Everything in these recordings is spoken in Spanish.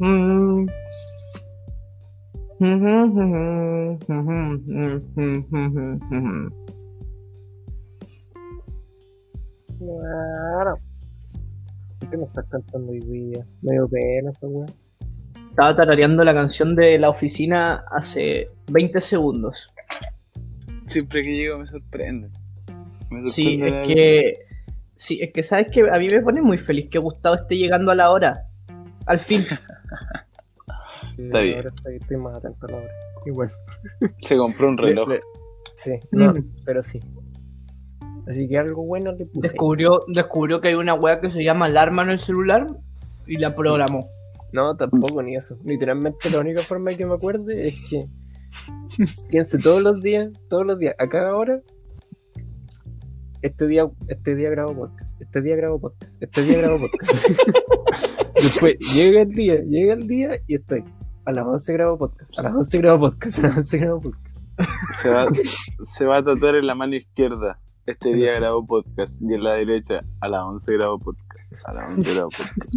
Mm-hmm. Claro. ¿Por qué no estás cantando hoy día? Medio pena esa weá. Estaba tarareando la canción de la oficina hace 20 segundos. Siempre que llego me sorprende. Me Sí, sorprende es la- que. Sí, es que sabes que a mí me pone muy feliz que Gustavo esté llegando a la hora. Al fin. Está bien. Ahora estoy, estoy más atento a la hora. Igual. Se compró un reloj. Le- le- Sí, no, Mm. pero sí. Así que algo bueno le puse. Descubrió, descubrió que hay una weá que se llama alarma en el celular y la programó. No, tampoco ni eso. Literalmente la única forma que me acuerde es que piense todos los días, todos los días, a cada hora. Este día, este día grabo podcast, este día grabo podcast, este día grabo podcast. Después llega el día, llega el día y estoy. A las 11 grabo podcast, a las 11 grabo podcast, a las 11 grabo podcast. Se va, se va a tatuar en la mano izquierda. Este día grabo podcast. Y en la derecha, a las 11 grabo podcast. A las 11 grabo podcast.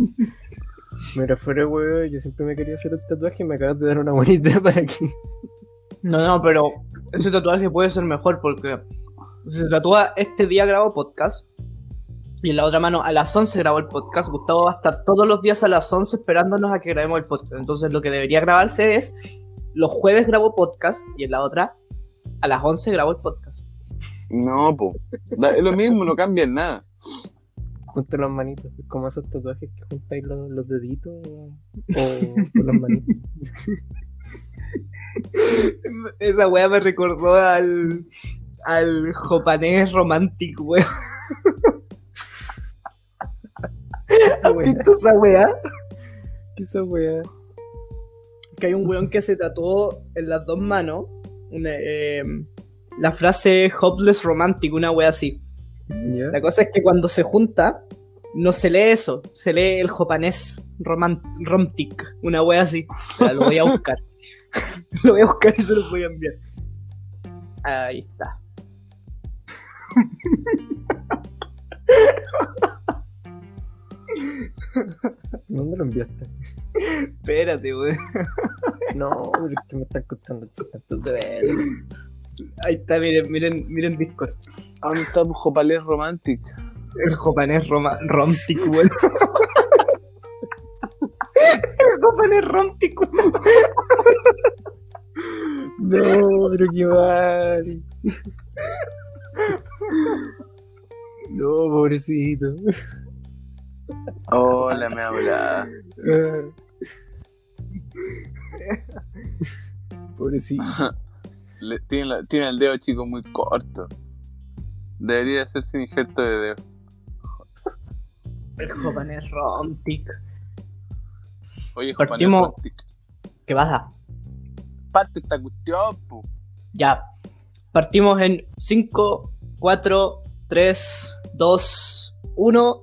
Mira, fuera weón, yo siempre me quería hacer un tatuaje y me acabas de dar una buena idea para que. No, no, pero ese tatuaje puede ser mejor porque si se tatúa este día grabo podcast y en la otra mano a las 11 grabo el podcast. Gustavo va a estar todos los días a las 11 esperándonos a que grabemos el podcast. Entonces lo que debería grabarse es los jueves grabo podcast y en la otra a las 11 grabo el podcast. No, po. Da- Es lo mismo, no cambia en nada. Junto las manitos, como esos tatuajes que juntáis los, los deditos o, las manitos. Esa wea me recordó al al japonés romántico, weón. ¿Has visto esa wea? ¿Qué esa weá? que hay un weón que se tatuó en las dos manos una, eh, la frase hopeless romantic, una wea así. La cosa es que cuando se junta, no se lee eso, se lee el japonés roman- romantic, una wea así. O sea, lo voy a buscar. lo voy a buscar y se lo voy a enviar. Ahí está. ¿Dónde lo enviaste? Espérate, weón. No, pero es que me están costando tantos de ver. Ahí está, miren, miren, miren Discord. ¿Dónde está tu Jopalés Romantic? El japonés roma- romantic, weón. El japonés romantic. No, pero qué mal. No, pobrecito. Hola, me habla. Pobrecito. Le- tiene, la- tiene el dedo chico muy corto. Debería hacerse un injerto de dedo. El japonés romantic. Oye, Jopalés Partimos- Romantic. ¿Qué pasa? Parte esta cuestión, po. Ya. Partimos en 5, 4, 3, 2, 1.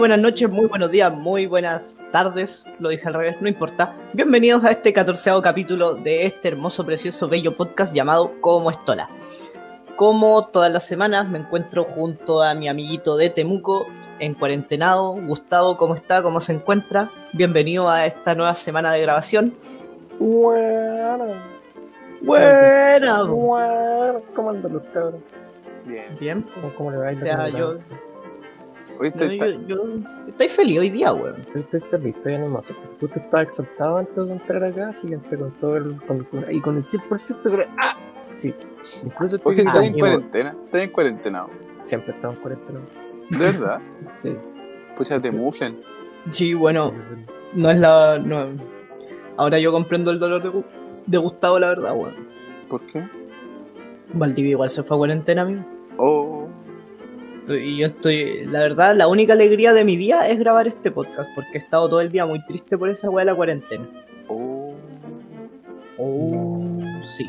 Buenas noches, muy buenos días, muy buenas tardes, lo dije al revés, no importa. Bienvenidos a este catorceavo capítulo de este hermoso, precioso, bello podcast llamado Como Estola. Como todas las semanas me encuentro junto a mi amiguito de Temuco en cuarentenado. Gustavo, ¿cómo está? ¿Cómo se encuentra? Bienvenido a esta nueva semana de grabación. Bueno. Buena. Bueno. ¿Cómo andan los cabros? Bien. Bien. ¿Cómo, cómo le va a ir O sea, yo-? No, está- yo, yo- estoy feliz hoy día, weón. Estoy, feliz, estoy animoso. Justo estaba exaltado antes de entrar acá, así que entré con todo el. Con, y con el 100% de. ¡Ah! Sí. Incluso estoy. Oye, ¿estás en cuarentena? ¿Estás en cuarentena? Siempre estamos en cuarentena. ¿De verdad? Sí. Pues ya te muflen. Sí, bueno, no es la. no- Ahora yo comprendo el dolor de, de Gustavo, la verdad, weón. ¿Por qué? Valdivia igual se fue a cuarentena, amigo. Oh, Y yo estoy, la verdad, la única alegría de mi día es grabar este podcast, porque he estado todo el día muy triste por esa weá de la cuarentena. oh. Oh, sí.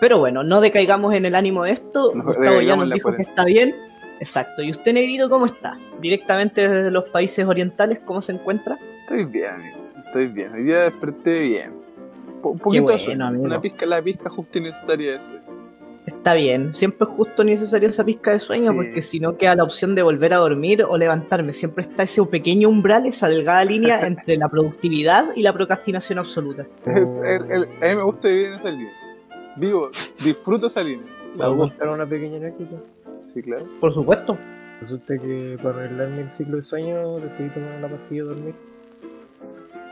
Pero bueno, no decaigamos en el ánimo de esto. No Gustavo ya nos dijo que está bien. Exacto. ¿Y usted, Negrito, cómo está? Directamente desde los países orientales, ¿cómo se encuentra? Estoy bien, amigo. Estoy bien. Hoy día desperté bien. Po- Un poquito de bueno, sueño. amigo. Una pizca, la pizca justa y necesaria de sueño. Está bien. Siempre es justo necesario esa pizca de sueño, Sí. porque si no queda la opción de volver a dormir o levantarme. Siempre está ese pequeño umbral, esa delgada línea entre la productividad y la procrastinación absoluta. Oh. El- el- a mí me gusta vivir en esa línea. Vivo, disfruto esa línea. ¿Puedo contar una pequeña anécdota? Sí, claro. Por supuesto. Resulta que para arreglarme el ciclo de sueño decidí tomar una pastilla de dormir.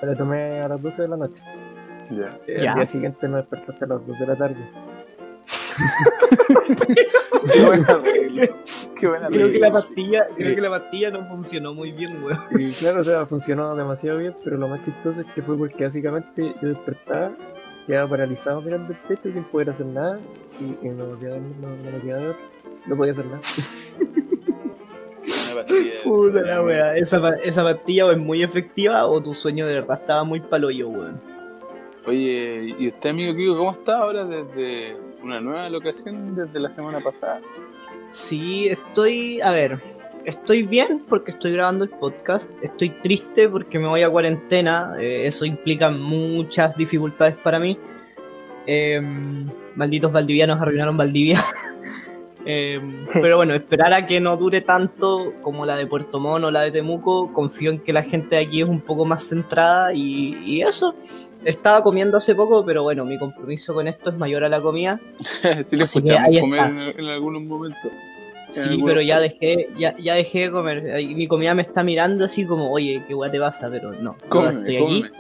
La tomé a las 12 de la noche. Ya. El Ya. día siguiente me desperté hasta las 2 de la tarde. Qué buena regla. Qué buena Creo que la pastilla, creo Sí. que la pastilla no funcionó muy bien, weón. Y claro, o sea, funcionó demasiado bien, pero lo más chistoso es que fue porque básicamente yo despertaba, quedaba paralizado mirando el techo sin poder hacer nada, y, y no, no me quedaba. No podía hacer nada. Puta la wea, esa pastilla o es muy efectiva o tu sueño de verdad estaba muy paloyo, weón. Oye, ¿y usted, amigo Kiko, cómo está ahora desde una nueva locación desde la semana pasada? Sí, estoy, a ver, estoy bien porque estoy grabando el podcast, estoy triste porque me voy a cuarentena, eh, eso implica muchas dificultades para mí. Eh, malditos valdivianos arruinaron Valdivia. Eh, pero bueno, esperar a que no dure tanto como la de Puerto Montt o la de Temuco, confío en que la gente de aquí es un poco más centrada y eso. Estaba comiendo hace poco, pero bueno, mi compromiso con esto es mayor a la comida. sí, que escuchamos ahí comer está. en, en algunos momentos. Sí, algunos pero ya dejé, ya, ya dejé de comer. Mi comida me está mirando así como, oye, qué guay te pasa, pero no. Cómeme, estoy cómeme. aquí.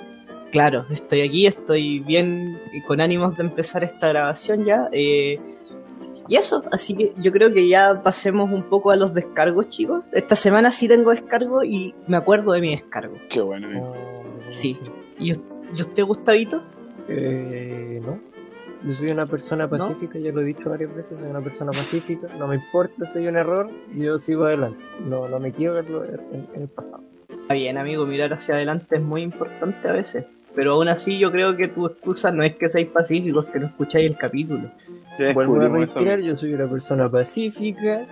Claro, estoy aquí, estoy bien y con ánimos de empezar esta grabación ya. eh, y eso, así que yo creo que ya pasemos un poco a los descargos, chicos. Esta semana sí tengo descargo y me acuerdo de mi descargo. Qué bueno, amigo. Oh, Sí. ¿Y y usted, Gustavito? Eh, no. Yo soy una persona pacífica, ya lo he dicho varias veces, soy una persona pacífica, no me importa si hay un error, yo sigo adelante. No, no me quiero verlo en, en el pasado. Está bien, amigo, mirar hacia adelante es muy importante a veces. Pero aún así yo creo que tu excusa no es que seáis pacíficos, que no escucháis el capítulo. Vuelvo a reiterar, yo soy una persona pacífica.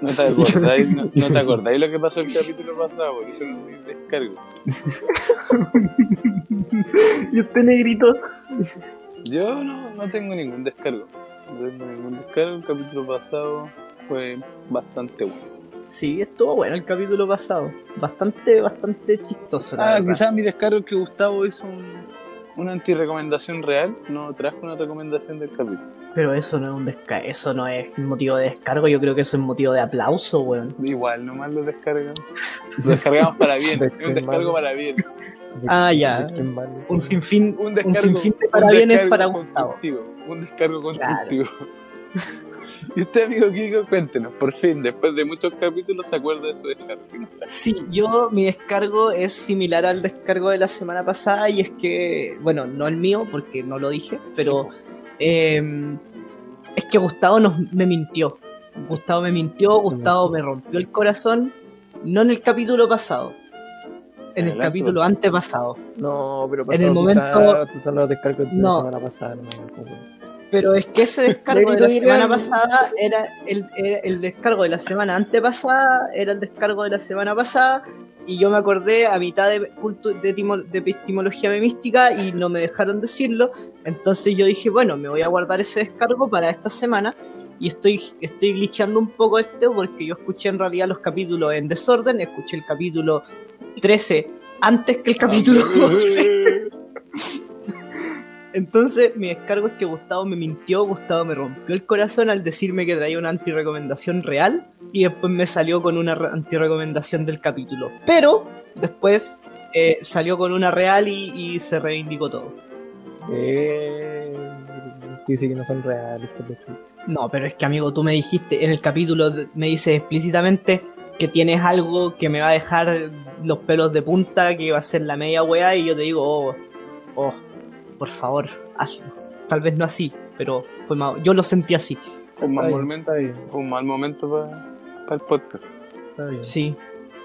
No te acordáis, no, no te acordáis lo que pasó el capítulo pasado, por eso no me descargo. ¿Y usted, negrito? Yo no, no tengo ningún descargo. No tengo ningún descargo. El capítulo pasado fue bastante bueno. Sí, estuvo bueno el capítulo pasado. Bastante, bastante chistoso. la Ah, verdad. quizás mi descargo es que Gustavo hizo un, una antirecomendación real, no trajo una recomendación del capítulo. Pero eso no es un desca eso no es motivo de descargo, yo creo que eso es motivo de aplauso, weón. Igual, nomás lo descargamos. Lo descargamos para bien, es un descargo para bien. Ah, ya. Un sinfín, Un un, descargo, sinfín de un parabienes descargo para Gustavo. constructivo, Un descargo Claro. Y usted, amigo Kiko, cuéntenos, por fin, después de muchos capítulos, se acuerda de su descargo. Sí, yo mi descargo es similar al descargo de la semana pasada y es que, bueno, no el mío porque no lo dije, pero eh, es que Gustavo nos, me mintió. Gustavo me mintió, Gustavo me rompió el corazón, no en el capítulo pasado, en el Adelante, capítulo antepasado. No, pero En el pasado momento- estos son los descargos de No. la semana pasada. No, me. Pero es que ese descargo de la semana pasada era el, era el descargo de la semana antepasada, era el descargo de la semana pasada, y yo me acordé a mitad de, de, de epistemología memística y no me dejaron decirlo. Entonces yo dije, bueno, me voy a guardar ese descargo para esta semana. Y estoy, estoy glitchando un poco este porque yo escuché en realidad los capítulos en desorden, escuché el capítulo 13 antes que el capítulo 12. Entonces, mi descargo es que Gustavo me mintió, Gustavo me rompió el corazón al decirme que traía una antirecomendación real y después me salió con una re- antirecomendación del capítulo. Pero después eh, salió con una real y, y se reivindicó todo. Eh, dice que no son reales. No, pero es que amigo, tú me dijiste en el capítulo, me dices explícitamente, que tienes algo que me va a dejar los pelos de punta, que va a ser la media weá, y yo te digo, oh, oh, por favor, hazlo. Tal vez no así, pero fue mal, yo lo sentí así. Fue un mal momento, fue un mal momento para el podcast. está bien. Sí,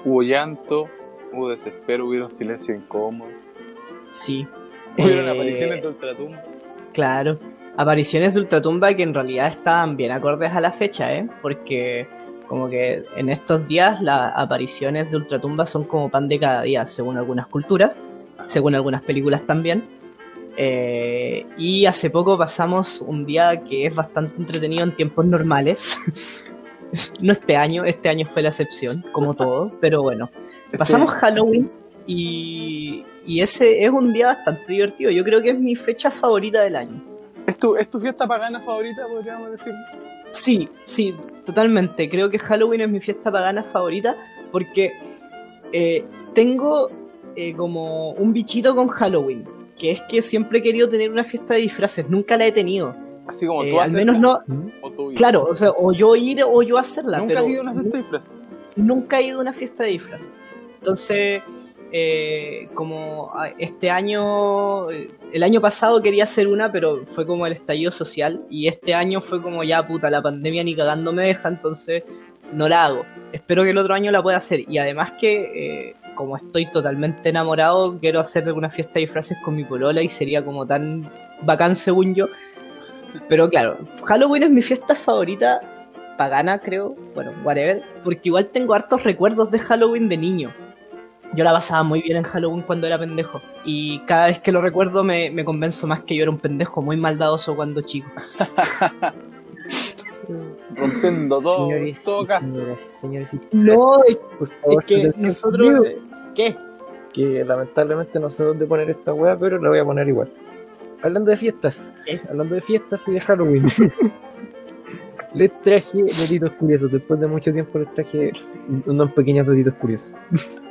Hubo llanto, hubo desespero, hubo silencio incómodo. sí. Hubieron Eh, apariciones de ultratumba. Claro. Apariciones de Ultratumba que en realidad estaban bien acordes a la fecha, ¿eh? Porque como que en estos días las apariciones de Ultratumba son como pan de cada día, según algunas culturas, según algunas películas también. Eh, y hace poco pasamos un día que es bastante entretenido en tiempos normales. no este año, este año fue la excepción, como todo, pero bueno. Pasamos Halloween y, y ese es un día bastante divertido. Yo creo que es mi fecha favorita del año. ¿Es tu, ¿Es tu fiesta pagana favorita, podríamos decir? Sí, sí, totalmente. Creo que Halloween es mi fiesta pagana favorita porque eh, tengo eh, como un bichito con Halloween, que es que siempre he querido tener una fiesta de disfraces, nunca la he tenido. Así como Eh, tú al menos no, ¿Mm? O tú claro, o sea, o yo ir o yo hacerla, Nunca pero has ido a una fiesta de disfraz. nunca he ido a una fiesta de disfraces. Entonces, eh, como este año, eh, el año pasado quería hacer una, pero fue como el estallido social, y este año fue como ya puta, la pandemia ni cagando me deja, entonces no la hago. Espero que el otro año la pueda hacer, y además que, eh, como estoy totalmente enamorado, quiero hacer una fiesta de disfraces con mi polola y sería como tan bacán según yo. Pero claro, Halloween es mi fiesta favorita pagana, creo, bueno, whatever, porque igual tengo hartos recuerdos de Halloween de niño. Yo la pasaba muy bien en Halloween cuando era pendejo. Y cada vez que lo recuerdo me, me convenzo más que yo era un pendejo muy maldadoso cuando chico. Rompiendo todo, Señores todo y acá. señoras, señores No, es, por favor, es que que lamentablemente no sé dónde poner esta weá, pero la voy a poner igual. Hablando de fiestas, ¿Qué? hablando de fiestas y de Halloween. les traje datitos curiosos. Después de mucho tiempo les traje unos pequeños datitos curiosos.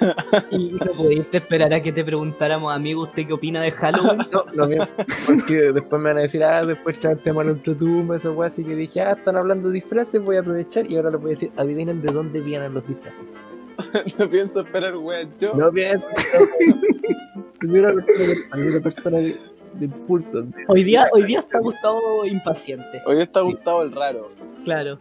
Y no pudiste esperar a que te preguntáramos, amigo, ¿usted qué opina de Halloween? No, lo pienso. Porque después me van a decir, ah, después trae el tema de la ultratumba, esa weá. Así que dije, ah, están hablando de disfraces, voy a aprovechar y ahora les voy a decir, adivinen de dónde vienen los disfraces. no pienso esperar, weón. Yo. No pienso. Primero la persona de, de impulso. de- Hoy día, hoy día está Gustavo impaciente. Hoy está Gustavo el raro. Claro.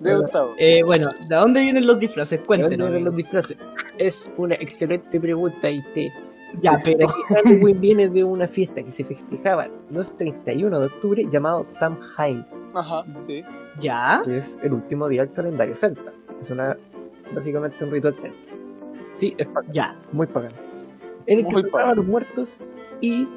De Gustavo. Eh, bueno, ¿de dónde vienen los disfraces? ¿De dónde Cuéntenos. vienen los disfraces? Es una excelente pregunta y te. Ya, pero... Halloween viene de una fiesta que se festejaba los 31 de octubre llamado Samhain, Ajá, sí. ¿Ya? que es el último día del calendario celta. Es una básicamente un ritual celta. Sí, es pa- Ya. muy pagano. En el que se pagano. a los muertos y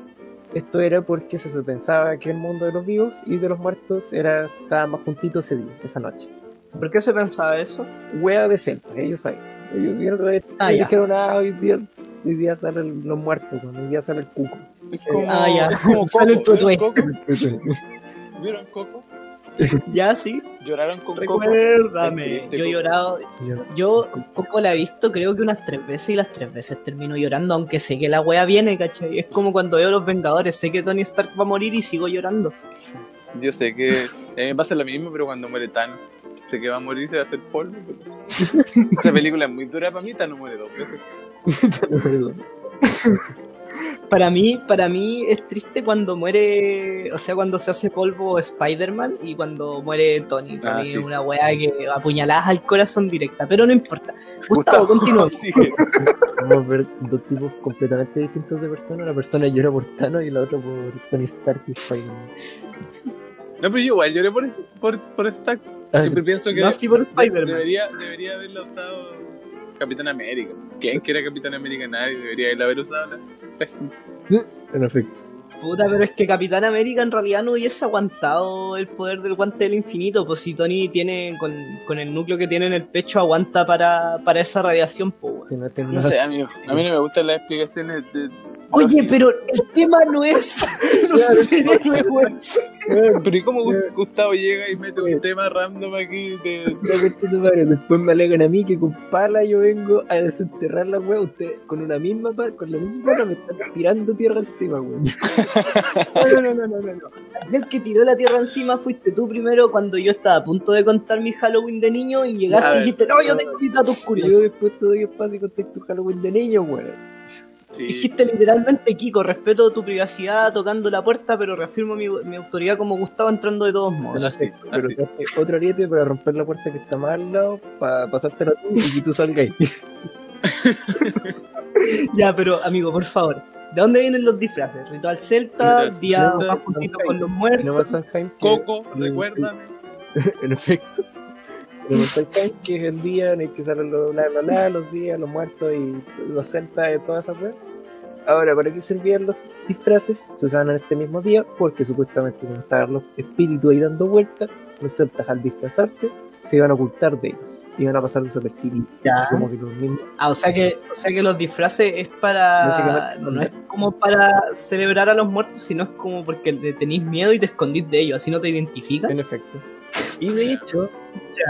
esto era porque se pensaba que el mundo de los vivos y de los muertos era estaba más juntito ese día, esa noche. ¿Por qué se pensaba eso? Wea de celta, ellos saben. Ellos vieron que Ah, dijeron, ah, hoy día, hoy día salen los muertos, hoy día sale el cuco. Es como, Ah, ya. es como Sale el Coco. ¿Vieron Coco? ¿Vieron Coco? Ya, sí. ¿Lloraron con Coco? Recuérdame. Triste, Yo he Coco. llorado. Yo Coco la he visto creo que unas tres veces y las tres veces termino llorando, aunque sé que la wea viene, ¿cachai? Es como cuando veo Los Vengadores, sé que Tony Stark va a morir y sigo llorando. Yo sé que a mí me pasa lo mismo, pero cuando muere Thanos, sé que va a morir, se va a hacer polvo. pero- Esa película es muy dura para mí, Thanos muere dos veces. Para mí, para mí es triste cuando muere, o sea, cuando se hace polvo Spider-Man y cuando muere Tony. Para Ah, mí sí. es una wea que apuñaladas al corazón directa, pero no importa. Gustavo, continúa. Vamos a ver dos tipos completamente distintos de personas. Una persona llora por Thanos y la otra por Tony Stark y Spider-Man. No, pero yo igual lloré por, por, por Stark. Siempre pienso que No por debería, debería haberla usado Capitán América. ¿Quién quiera Capitán América? Nadie debería haber usado la... En efecto. Puta, pero es que Capitán América en realidad no hubiese aguantado el poder del guante del infinito, pues si Tony tiene, con, con el núcleo que tiene en el pecho, aguanta para, para esa radiación, pues. Que no No sé, amigo. A mí no me gustan las explicaciones de, Oye, pero el tema no es los superhéroes, weón. Pero ¿y cómo. Gustavo llega y mete un tema random aquí de... Después me alegan a mí que con pala yo vengo a desenterrar la wea. Ustedes con una misma pala, con la misma pala me están tirando tierra encima, weón. No, no, no, no, no. El que tiró la tierra encima fuiste tú primero cuando yo estaba a punto de contar mi Halloween de niño y llegaste y dijiste, no, yo tengo mis datos curiosos. yo después te doy espacio y conté tu Halloween de niño, weón. Sí. Dijiste literalmente, Kiko, respeto tu privacidad tocando la puerta, pero reafirmo mi, mi autoridad como Gustavo entrando de todos modos. Así, Pero así. traje otro ariete para romper la puerta que está más al lado, para pasártela tú y que tú salgas ahí. Ya, pero amigo, por favor, ¿de dónde vienen los disfraces? ¿Ritual celta? Ritual ¿Día celta, más con los no muertos? Coco, recuérdame. en efecto. Que es el día en el que salen los bla bla bla, los días, los muertos y los celtas y todas esas weas. Ahora, ¿para qué servían los disfraces? Se usaban en este mismo día porque supuestamente como estaban los espíritus ahí dando vueltas, los celtas al disfrazarse se iban a ocultar de ellos, iban a pasar desapercibidos. Como que los mismos Ah, o sea que, o sea que los disfraces es para. No es como para celebrar a los muertos, sino es como porque le tenéis miedo y te escondís de ellos, así no te identifican. En efecto. Y de hecho,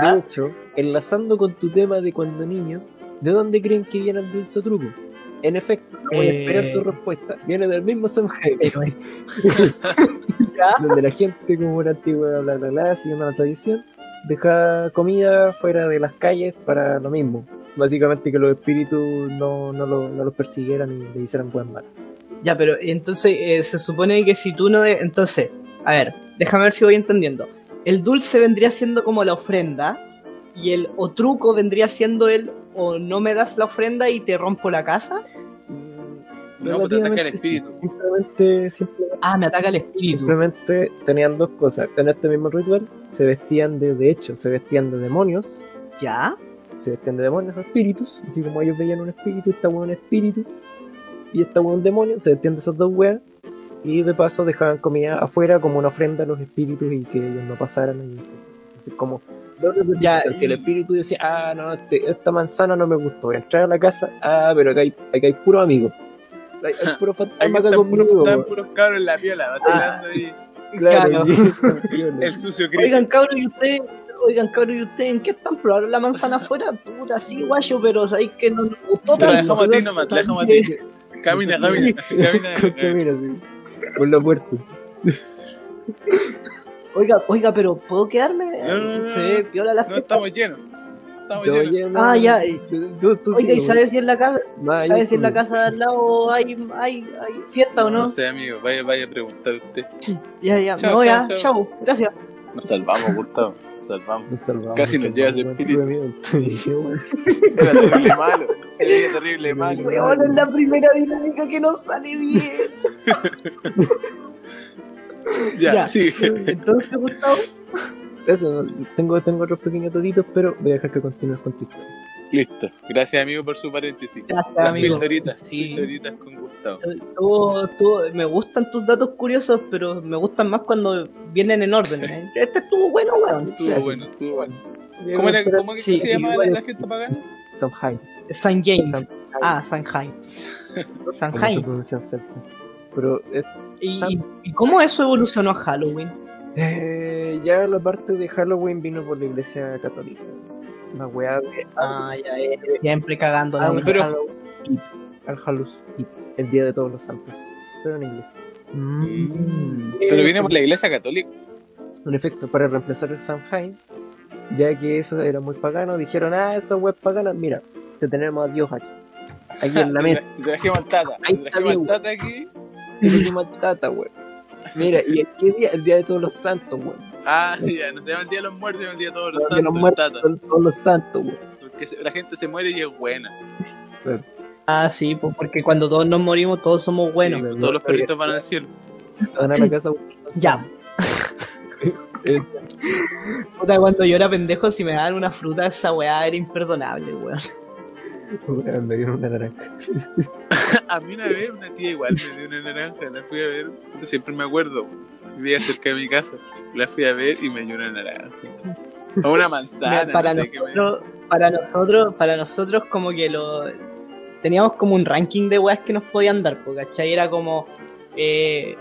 de hecho, enlazando con tu tema de cuando niño, ¿de dónde creen que viene el dulce truco? En efecto, no voy a esperar Eh. su respuesta. Viene del mismo ¿Ya? donde la gente, como una antigua bla bla bla, siguiendo la tradición, deja comida fuera de las calles para lo mismo. Básicamente que los espíritus no, no, lo- no los persiguieran y le hicieran buen mal. Ya, pero entonces eh, se supone que si tú no... De... Entonces, a ver, déjame ver si voy entendiendo. El dulce vendría siendo como la ofrenda y el o truco vendría siendo el o no me das la ofrenda y te rompo la casa. No, pues te ataca el espíritu. Simplemente, simplemente Ah, me ataca el espíritu. Simplemente tenían dos cosas. En este mismo ritual se vestían de, de hecho, se vestían de demonios, ¿Ya? se vestían de demonios o espíritus, así como ellos veían un espíritu, esta hueá un espíritu, y esta hueá un demonio, se vestían de esas dos weas, y de paso dejaban comida afuera como una ofrenda a los espíritus y que ellos no pasaran y eso. Entonces, como Ya, si el espíritu decía, ah, no, este- esta manzana no me gustó, voy a entrar a la casa, ah, pero acá hay, acá hay puros amigos. Hay, hay puro fantasma acá están conmigo. puros, están puros cabros en la piola, vacilando ahí. Claro, Claro. El sucio Oigan, Chris. cabros, ¿y ustedes? Oigan, cabros, ¿y ustedes en qué están? ¿Probaron la manzana afuera? Puta, sí, guayo, pero sabéis que no nos gustó Te la tanto. dejamos a ti nomás, la dejamos a ti. Camina, camina, Sí. camina. Camina, sí. Por la puerta. sí. Oiga, oiga, pero ¿puedo quedarme? No, no, no, ¿Usted no. viola la No estamos llenos. Estamos llenos. lleno- Ah, ya, Tú- tú Oiga, ¿y sabes si en la casa, sabes si en la casa de al lado hay, hay, hay fiesta o No no? sé, amigo, vaya, vaya a preguntar usted. Ya, ya, Chao, me voy chao, a, chao. chao, gracias. Nos salvamos, Gustavo. Nos salvamos. Nos salvamos, Casi nos lleva ese salvamos, espíritu. Era terrible malo. Era terrible malo. Weón, es la primera dinámica que nos sale bien. Ya, Ya. sí. Entonces, Gustavo, Eso, tengo, tengo otros pequeños datitos, pero voy a dejar que continúes con tu historia. Listo. Gracias, amigo, por su paréntesis. gracias, Las amigo. pildoritas. Sí. Pildoritas con Gustavo. Tú- tú- me gustan tus datos curiosos, pero me gustan más cuando vienen en orden. ¿eh? Este estuvo bueno, weón. Estuvo bueno, estuvo bueno. ¿Cómo, era, espero- cómo que Sí, se llama la, igual- la fiesta pagana? Samhain. San James. Samhain, Ah, Sanheim. Sanheim. Pero es- ¿Y, San- ¿Y cómo eso evolucionó a Halloween? eh, ya la parte de Halloween vino por la iglesia católica. La weá de Ah, ya, eh, siempre cagando wea. pero- Halloween al Hallows Eve, el día de todos los santos, pero en inglés. Mm. Pero Eh, viene sí, por la iglesia católica. En efecto, para reemplazar el Samhain, ya que eso era muy pagano, dijeron, ah, esa web pagana, mira, te tenemos a Dios aquí. Aquí en la Te mesa. Te trajimos al tata. Ahí Te está trajimos tata aquí. Dimos al tata, weón. Mira, ¿y el qué día? El día de todos los santos, weón. Ah, ya, no se llama el día de los muertos, se llama el día de todos los El día de los santos. muertos, tata. todos- todos los santos, weón. Porque la gente se muere y es buena. Ah, sí, pues porque cuando todos nos morimos, todos somos buenos. Sí, todos los perritos van al cielo. Van a la casa, weón. Ya. Puta, cuando yo era pendejo, si me daban una fruta, esa weá era imperdonable, weón. weón, me dieron una naranja. A mí una vez una tía igual me dio una naranja, la fui a ver, siempre me acuerdo, vivía cerca de mi casa, la fui a ver y me dio una naranja. O una manzana, Mira, para no sé qué me- nosotros, para nosotros, para nosotros como que lo teníamos como un ranking de weas que nos podían dar, porque ¿cachai? Era como. eh,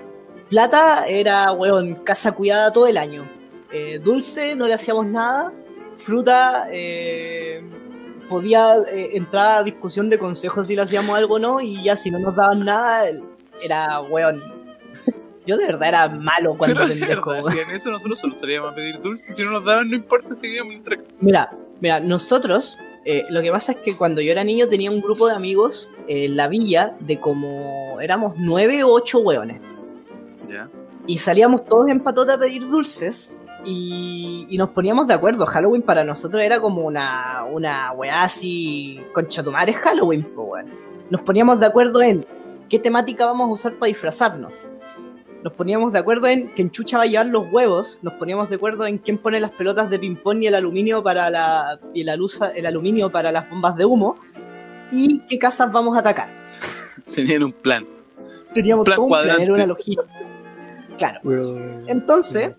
plata era, weón, casa cuidada todo el año. Eh, dulce, no le hacíamos nada. Fruta, eh, podía eh, entrar a discusión de consejos si le hacíamos algo o no, y ya si no nos daban nada, era, weón. Yo de verdad era malo cuando Pero pendejo, verdad, si en eso nosotros solo salíamos a pedir dulce. Si no nos daban, no importa, seguíamos nuestra casa. Mira, mira, nosotros, eh, lo que pasa es que cuando yo era niño tenía un grupo de amigos eh, en la villa de como éramos nueve o ocho hueones. Ya. Y salíamos todos en patota a pedir dulces y, y nos poníamos de acuerdo. Halloween para nosotros era como una, una weá así, concha tu madre es Halloween, weón. Nos poníamos de acuerdo en qué temática vamos a usar para disfrazarnos. Nos poníamos de acuerdo en quién chucha va a llevar los huevos. Nos poníamos de acuerdo en quién pone las pelotas de ping-pong y el aluminio para la, y la luz, el aluminio para las bombas de humo. Y qué casas vamos a atacar. Tenían un plan. Teníamos Plan todo un plan, era una logística. Claro. Entonces,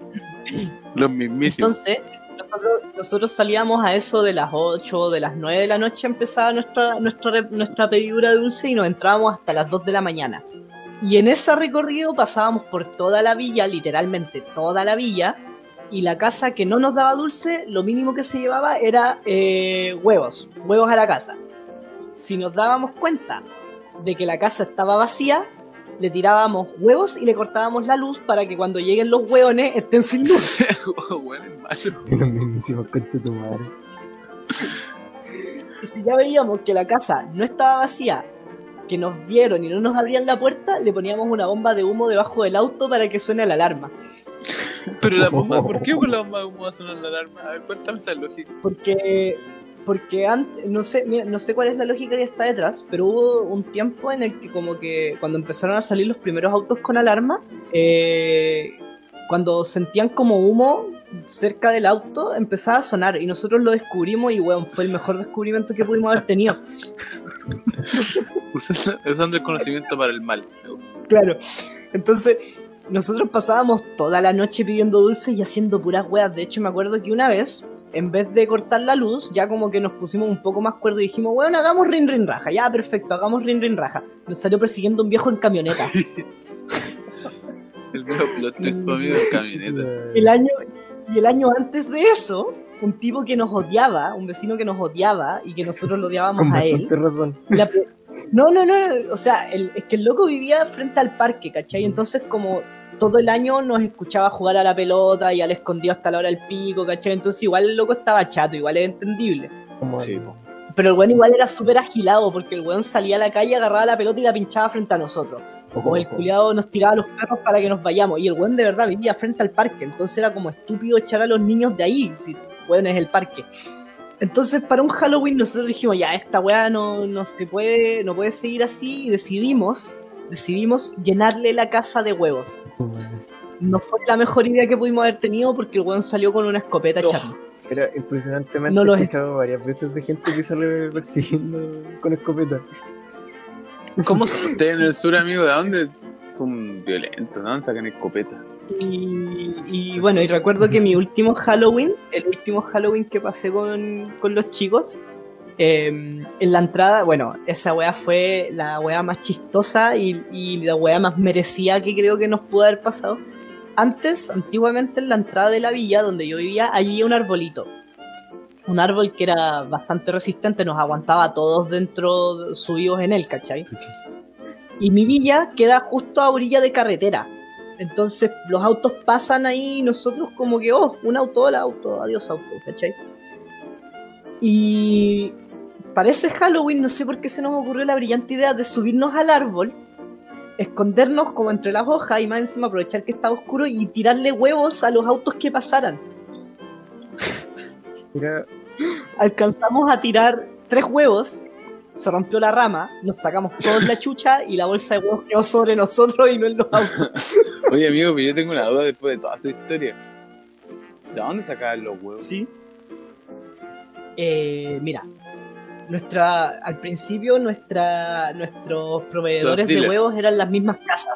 Los mismísimos. Entonces, nosotros, nosotros salíamos a eso de las 8, de las 9 de la noche, empezaba nuestra, nuestra, re- nuestra pedidura de dulce y nos entrábamos hasta las 2 de la mañana. Y en ese recorrido pasábamos por toda la villa, literalmente toda la villa, y la casa que no nos daba dulce, lo mínimo que se llevaba era eh, huevos, huevos a la casa. Si nos dábamos cuenta de que la casa estaba vacía, le tirábamos huevos y le cortábamos la luz para que cuando lleguen los hueones estén sin luz. si ya veíamos que la casa no estaba vacía, que nos vieron y no nos abrían la puerta, le poníamos una bomba de humo debajo del auto para que suene la alarma. Pero la bomba, ¿por qué con la bomba de humo va a sonar la alarma? A ver, cuéntame esa lógica. Porque, porque antes, no sé, mira, no sé cuál es la lógica que está detrás, pero hubo un tiempo en el que como que cuando empezaron a salir los primeros autos con alarma, eh, cuando sentían como humo cerca del auto, empezaba a sonar y nosotros lo descubrimos y weón, fue el mejor descubrimiento que pudimos haber tenido. Usando el conocimiento para el mal. Claro. Entonces, nosotros pasábamos toda la noche pidiendo dulces y haciendo puras weas. De hecho, me acuerdo que una vez, en vez de cortar la luz, ya como que nos pusimos un poco más cuerdos y dijimos, weón, hagamos rin rin raja. Ya, perfecto, hagamos rin rin raja. Nos salió persiguiendo un viejo en camioneta. El mero plot twist para mí de camioneta. El año, y el año antes de eso, un tipo que nos odiaba, un vecino que nos odiaba y que nosotros lo odiábamos Con a él. razón. La no, no, no, o sea, el- es que el loco vivía frente al parque, ¿cachai? Entonces como todo el año nos escuchaba jugar a la pelota y al escondido hasta la hora del pico, ¿cachai? Entonces igual el loco estaba chato, igual es entendible. Como Sí, el-. Pero el weón igual era súper agilado porque el weón salía a la calle, agarraba la pelota y la pinchaba frente a nosotros. O el culiado nos tiraba los perros para que nos vayamos. Y el weón de verdad vivía frente al parque. Entonces era como estúpido echar a los niños de ahí. Weón es el parque. Entonces para un Halloween nosotros dijimos, ya, esta weá no, no se puede, no puede seguir así. Y decidimos, decidimos llenarle la casa de huevos. No fue la mejor idea que pudimos haber tenido porque el weón salió con una escopeta Oh. echarnos. Era impresionantemente No lo he es. escuchado varias veces de gente que sale persiguiendo con escopeta. ¿Cómo ustedes en el sur, amigo? ¿De dónde son violentos? ¿De dónde sacan escopeta? Y, y bueno, y recuerdo que mi último Halloween, el último Halloween que pasé con, con los chicos, eh, en la entrada, bueno, esa weá fue la weá más chistosa y, y la weá más merecida que creo que nos pudo haber pasado. Antes, antiguamente en la entrada de la villa donde yo vivía, había un arbolito. Un árbol que era bastante resistente, nos aguantaba a todos dentro, subidos en él, ¿cachai? Y mi villa queda justo a orilla de carretera. Entonces los autos pasan ahí y nosotros como que, oh, un auto, hola auto, adiós auto, ¿cachai? Y parece Halloween, no sé por qué se nos ocurrió la brillante idea de subirnos al árbol, escondernos como entre las hojas y más encima aprovechar que estaba oscuro y tirarle huevos a los autos que pasaran. Mira, Alcanzamos a tirar tres huevos, se rompió la rama, nos sacamos todos la chucha y la bolsa de huevos quedó sobre nosotros y no en los autos. Oye, amigo, pero yo tengo una duda después de toda su historia. ¿De dónde sacaban los huevos? Sí. Eh, mira, nuestra, al principio nuestra, nuestros proveedores de huevos eran las mismas casas.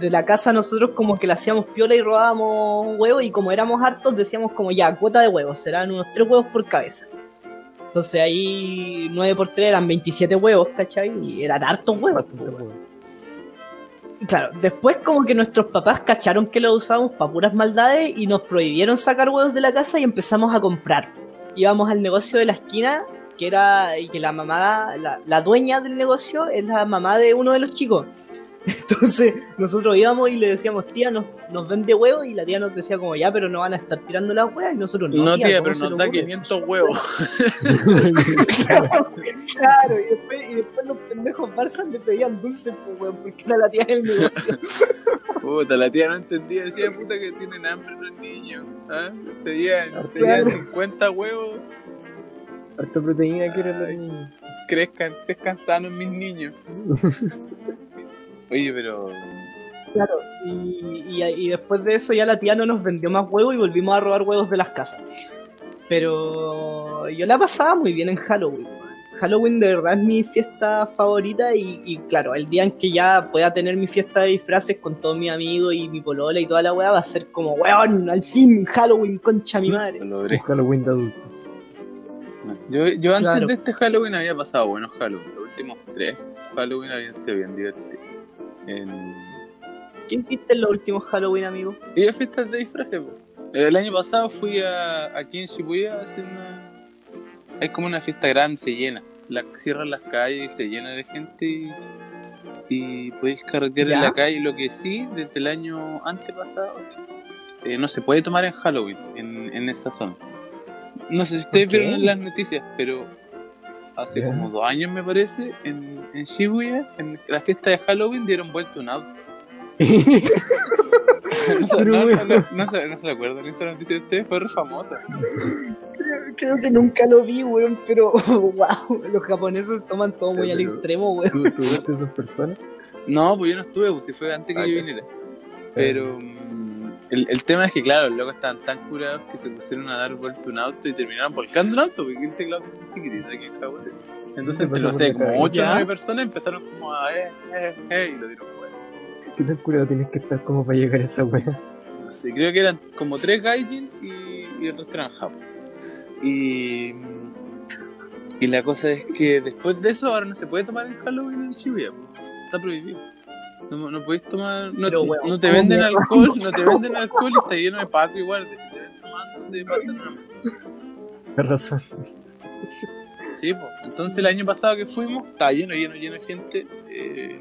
De la casa nosotros como que le hacíamos piola y robábamos huevos y como éramos hartos decíamos como ya, cuota de huevos, serán unos tres huevos por cabeza. Entonces ahí 9 por 3 eran 27 huevos, ¿cachai? Y eran hartos huevos. Y Claro, después como que nuestros papás cacharon que lo usábamos para puras maldades y nos prohibieron sacar huevos de la casa y empezamos a comprar. Íbamos al negocio de la esquina, que era, y que la mamá, la, la dueña del negocio es la mamá de uno de los chicos. Entonces nosotros íbamos y le decíamos, tía, nos, nos vende huevos y la tía nos decía como, ya, pero no van a estar tirando las huevas y nosotros no. No, tía, ¿cómo pero nos da ocurre?". 500 huevos. Claro, y después, y después los pendejos Barzas le pedían dulces, pues, weón, porque era la tía del negocio. Puta, la tía no entendía, decía puta que tienen hambre los niños. ¿Ah? Claro. pedían 50 huevos, Harta proteína quieren los niños. crezcan, crezcan sanos mis niños. Oye, pero. Claro, y, y, y después de eso ya la tía no nos vendió más huevos y volvimos a robar huevos de las casas. Pero yo la pasaba muy bien en Halloween. Halloween de verdad es mi fiesta favorita y, y claro, el día en que ya pueda tener mi fiesta de disfraces con todos mis amigos y mi polola y toda la weá va a ser como, weón, al fin Halloween, concha mi madre. Lo logré. Halloween de adultos. Yo, yo antes Claro. de este Halloween había pasado buenos Halloween. Los últimos tres Halloween habían sido bien divertidos. En... ¿Qué hiciste en los últimos Halloween, amigo? Y a fiestas de disfraces, po. El año pasado fui a, aquí en Shibuya a hacer una. Es como una fiesta grande, se llena. La, cierran las calles y se llena de gente y, y podéis carretear en la calle. Lo que sí, desde el año antepasado, eh, no se puede tomar en Halloween en, en esa zona. No sé si ustedes Ok. vieron las noticias, pero hace como dos años me parece, en, en Shibuya, en la fiesta de Halloween, dieron vuelta un auto. No, se- Pero no, no, no, no se, no se acuerdan esa noticia de ustedes, fue re famosa. Creo, creo que nunca lo vi, weón, pero wow, los japoneses toman todo muy al Pero- extremo, weón. ¿Tú, tú viste esas personas? No, pues yo no estuve, pues si fue antes que Ah, yo viniera. Pero mm, el, el tema es que, claro, los locos estaban tan curados que se pusieron a dar vuelta un auto y terminaron volcando un auto, porque el teclado es chiquitito aquí en Japón. Entonces, pasó no por sé, como cabeza. 8 o Ya. 9 personas empezaron como a, eh, eh, eh, y lo dieron vuelta. ¿Qué tan curado tienes que estar como para llegar a esa wea? No sé, creo que eran como 3 gaijin y, y el resto eran Japón. Y, y la cosa es que después de eso ahora no se puede tomar en Halloween en Shibuya, está prohibido. No, no podéis tomar, no, Pero, te- weón, no te ¿cómo venden alcohol, no te venden alcohol y está lleno de paco y guardia. Si te ven tomando, te pasan una Tienes razón. Sí, pues. Entonces el año pasado que fuimos, estaba lleno, lleno, lleno de gente. eh,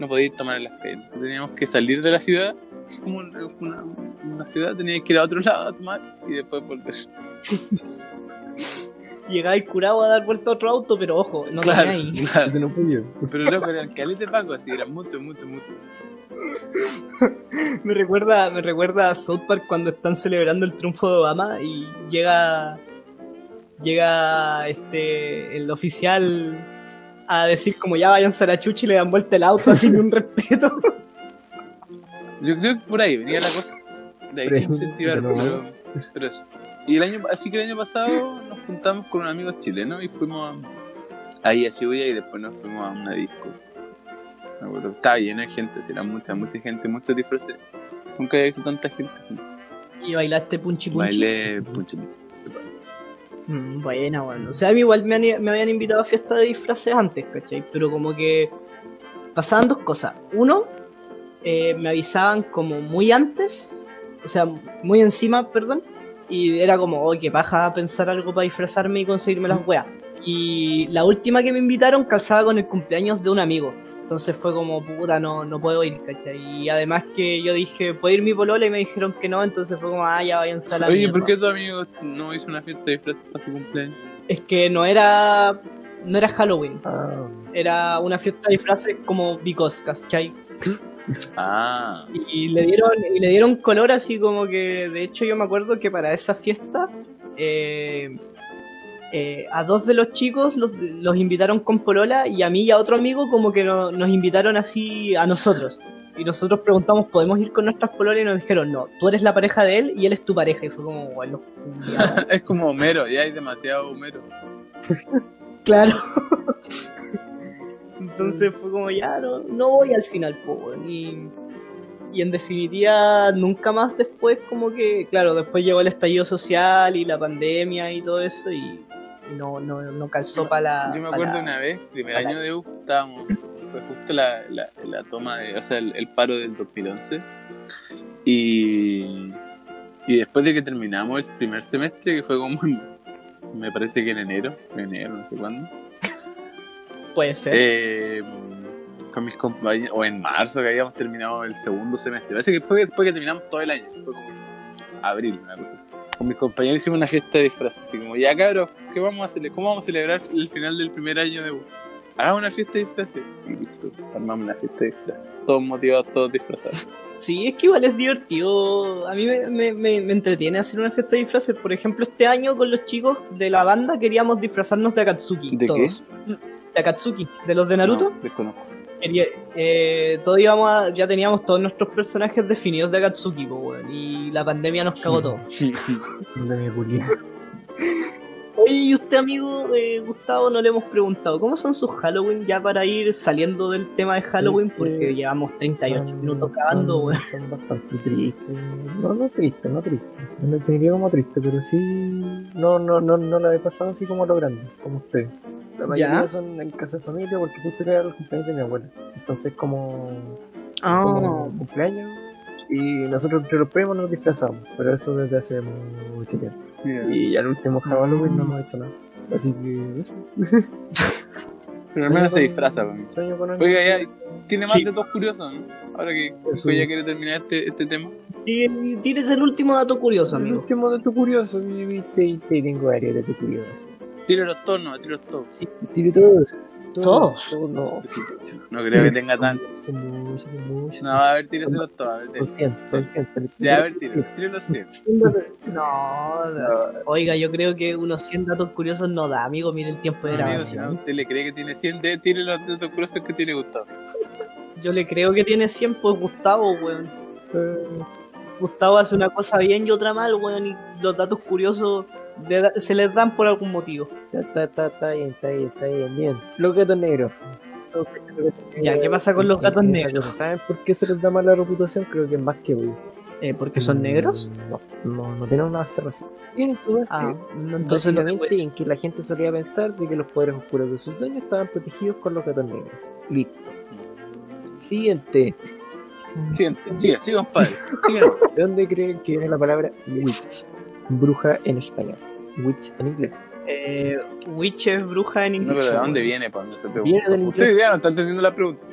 no podíais tomar en las calles. Entonces teníamos que salir de la ciudad. que es como una, una- ciudad, teníais que ir a otro lado a tomar y después volver. Llegáis curado a dar vuelta a otro auto, pero ojo, no claro, teníais. claro. Ese no fue yo. Pero loco, eran calientes de Paco, así, eran mucho, mucho, mucho, mucho. Me recuerda, me recuerda a South Park cuando están celebrando el triunfo de Obama y llega llega este el oficial a decir como ya váyanse a la chucha y le dan vuelta el auto sin un respeto. Yo creo que por ahí venía la cosa. De ahí Pero- se incentivar, pero, pero eso. Y el año, así que el año pasado nos juntamos con unos amigos chilenos y fuimos a- ahí a Shibuya y después nos fuimos a una disco. Estaba lleno de gente, era mucha, mucha gente, muchos disfraces. Nunca había visto tanta gente. y bailaste punchi punchi. Bailé punche punche. Mm, buena, bueno. O sea, a mí igual me, han- me habían invitado a fiesta de disfraces antes, ¿cachai? Pero como que pasaban dos cosas. Uno, eh, me avisaban como muy antes, o sea, muy encima, perdón, y era como, oh, qué paja pensar algo para disfrazarme y conseguirme las weas. Y la última que me invitaron calzaba con el cumpleaños de un amigo. Entonces fue como, puta, no, no puedo ir, ¿cachai? Y además que yo dije, ¿puedo ir mi polola? Y me dijeron que no, entonces fue como, ah, ya váyanse a la Oye, mierda. ¿por qué tu amigo no hizo una fiesta de disfraces para su cumpleaños? Es que no era, no era Halloween. Ah, era una fiesta de disfraces como Because, ¿cachai? Ah, Y le dieron, y le dieron color así como que, de hecho yo me acuerdo que para esa fiesta eh, eh, a dos de los chicos los, los invitaron con polola y a mí y a otro amigo como que no- nos invitaron así a nosotros. Y nosotros preguntamos, ¿podemos ir con nuestras pololas? Y nos dijeron, no, tú eres la pareja de él y él es tu pareja. Y fue como, bueno, culiao". es como Homero, ya hay demasiado Homero. Claro. Entonces fue como, ya, no, no voy al final, po, y, y en definitiva, nunca más después, como que, claro, después llegó el estallido social y la pandemia y todo eso, y, no, no, no calzó para la. Yo me acuerdo la- una vez, primer la- año de U, estábamos, fue justo la, la, la toma de, o sea, el, el paro del 2011. Y, y después de que terminamos el primer semestre, que fue como, me parece que en enero, enero, no sé cuándo, Puede ser. eh, con mis compañeros, o en marzo que habíamos terminado el segundo semestre. Parece que fue después que terminamos todo el año, fue como abril, una cosa así. Con mis compañeros hicimos una fiesta de disfraces, así como, ya cabros, ¿qué vamos a hacer? ¿Cómo vamos a celebrar el final del primer año de U? Hagamos una fiesta de disfraces. Y listo, armamos una fiesta de disfraces. Todos motivados, todos disfrazados. Sí, es que igual es divertido. A mí me, me- me- me entretiene hacer una fiesta de disfraces. Por ejemplo, este año con los chicos de la banda queríamos disfrazarnos de Akatsuki. ¿De qué? todos. Akatsuki, de los de Naruto. No, desconozco. Quería- eh, todos íbamos a- ya teníamos todos nuestros personajes definidos de Akatsuki, po, weón, y la pandemia nos cagó todo. De mi culia. Oye, y usted, amigo eh, Gustavo, no le hemos preguntado, ¿cómo son sus Halloween ya para ir saliendo del tema de Halloween? Porque Eh, llevamos 38 Son- minutos cagando, son, weón. son bastante tristes. No, no triste, no triste. No definiría como triste, pero sí. No, no, no, no la he pasado así como a lo grande, como usted. La mayoría ¿Ya? son en casa de familia porque justo era el cumpleaños de mi abuela. Entonces, como. Ah, como cumpleaños. Y nosotros entre los primos nos disfrazamos, pero eso desde hace mucho tiempo. Y al último Halloween no hemos hecho nada. Así que. eso. Pero al menos se disfraza, con- con Oiga, ya, tiene más Sí. datos curiosos, ¿no? Ahora que que ya quiere terminar este, este tema. sí, tienes el último dato curioso, El amigo. último dato curioso, y viste, y te tengo varios datos curiosos. Tírelos todos, no, tírelos todos. Tire todos. ¿Todos? Todos, no. No creo que tenga tanto. Son muchos, son muchos. No, a ver, tíreselos todos. A ver, Son 100, son 100. ya, a ver. Tírelos 100. No, no. oiga, yo creo que unos 100 datos curiosos no da, amigo. Mire el tiempo de no, grabación. usted le cree que tiene 100, de, tire los datos curiosos que tiene Gustavo. Yo le creo que tiene 100 por Gustavo, weón. Gustavo hace una cosa bien y otra mal, weón, y los datos curiosos se les dan por algún motivo. Está, está, está, está bien, está bien, está bien, bien. Los gatos negros. Ya. ¿qué pasa con los gatos negros? ¿Saben por qué se les da mala reputación? Creo que es más que obvio. Eh, ¿Porque son Mm, negros? No, no, no tienen una base racial. Tienen su base Ah, no, entonces no en que la gente solía pensar de que los poderes oscuros de sus dueños estaban protegidos con los gatos negros. Listo. Siguiente. Siguiente, sigue, sigue, compadre. ¿De dónde creen que viene la palabra witch? Bruja en español. Witch en inglés. Eh, Witch es bruja en No, inglés. pero ¿de dónde viene? No pregunta. Viene del Usted inglés. ya no está entendiendo la pregunta.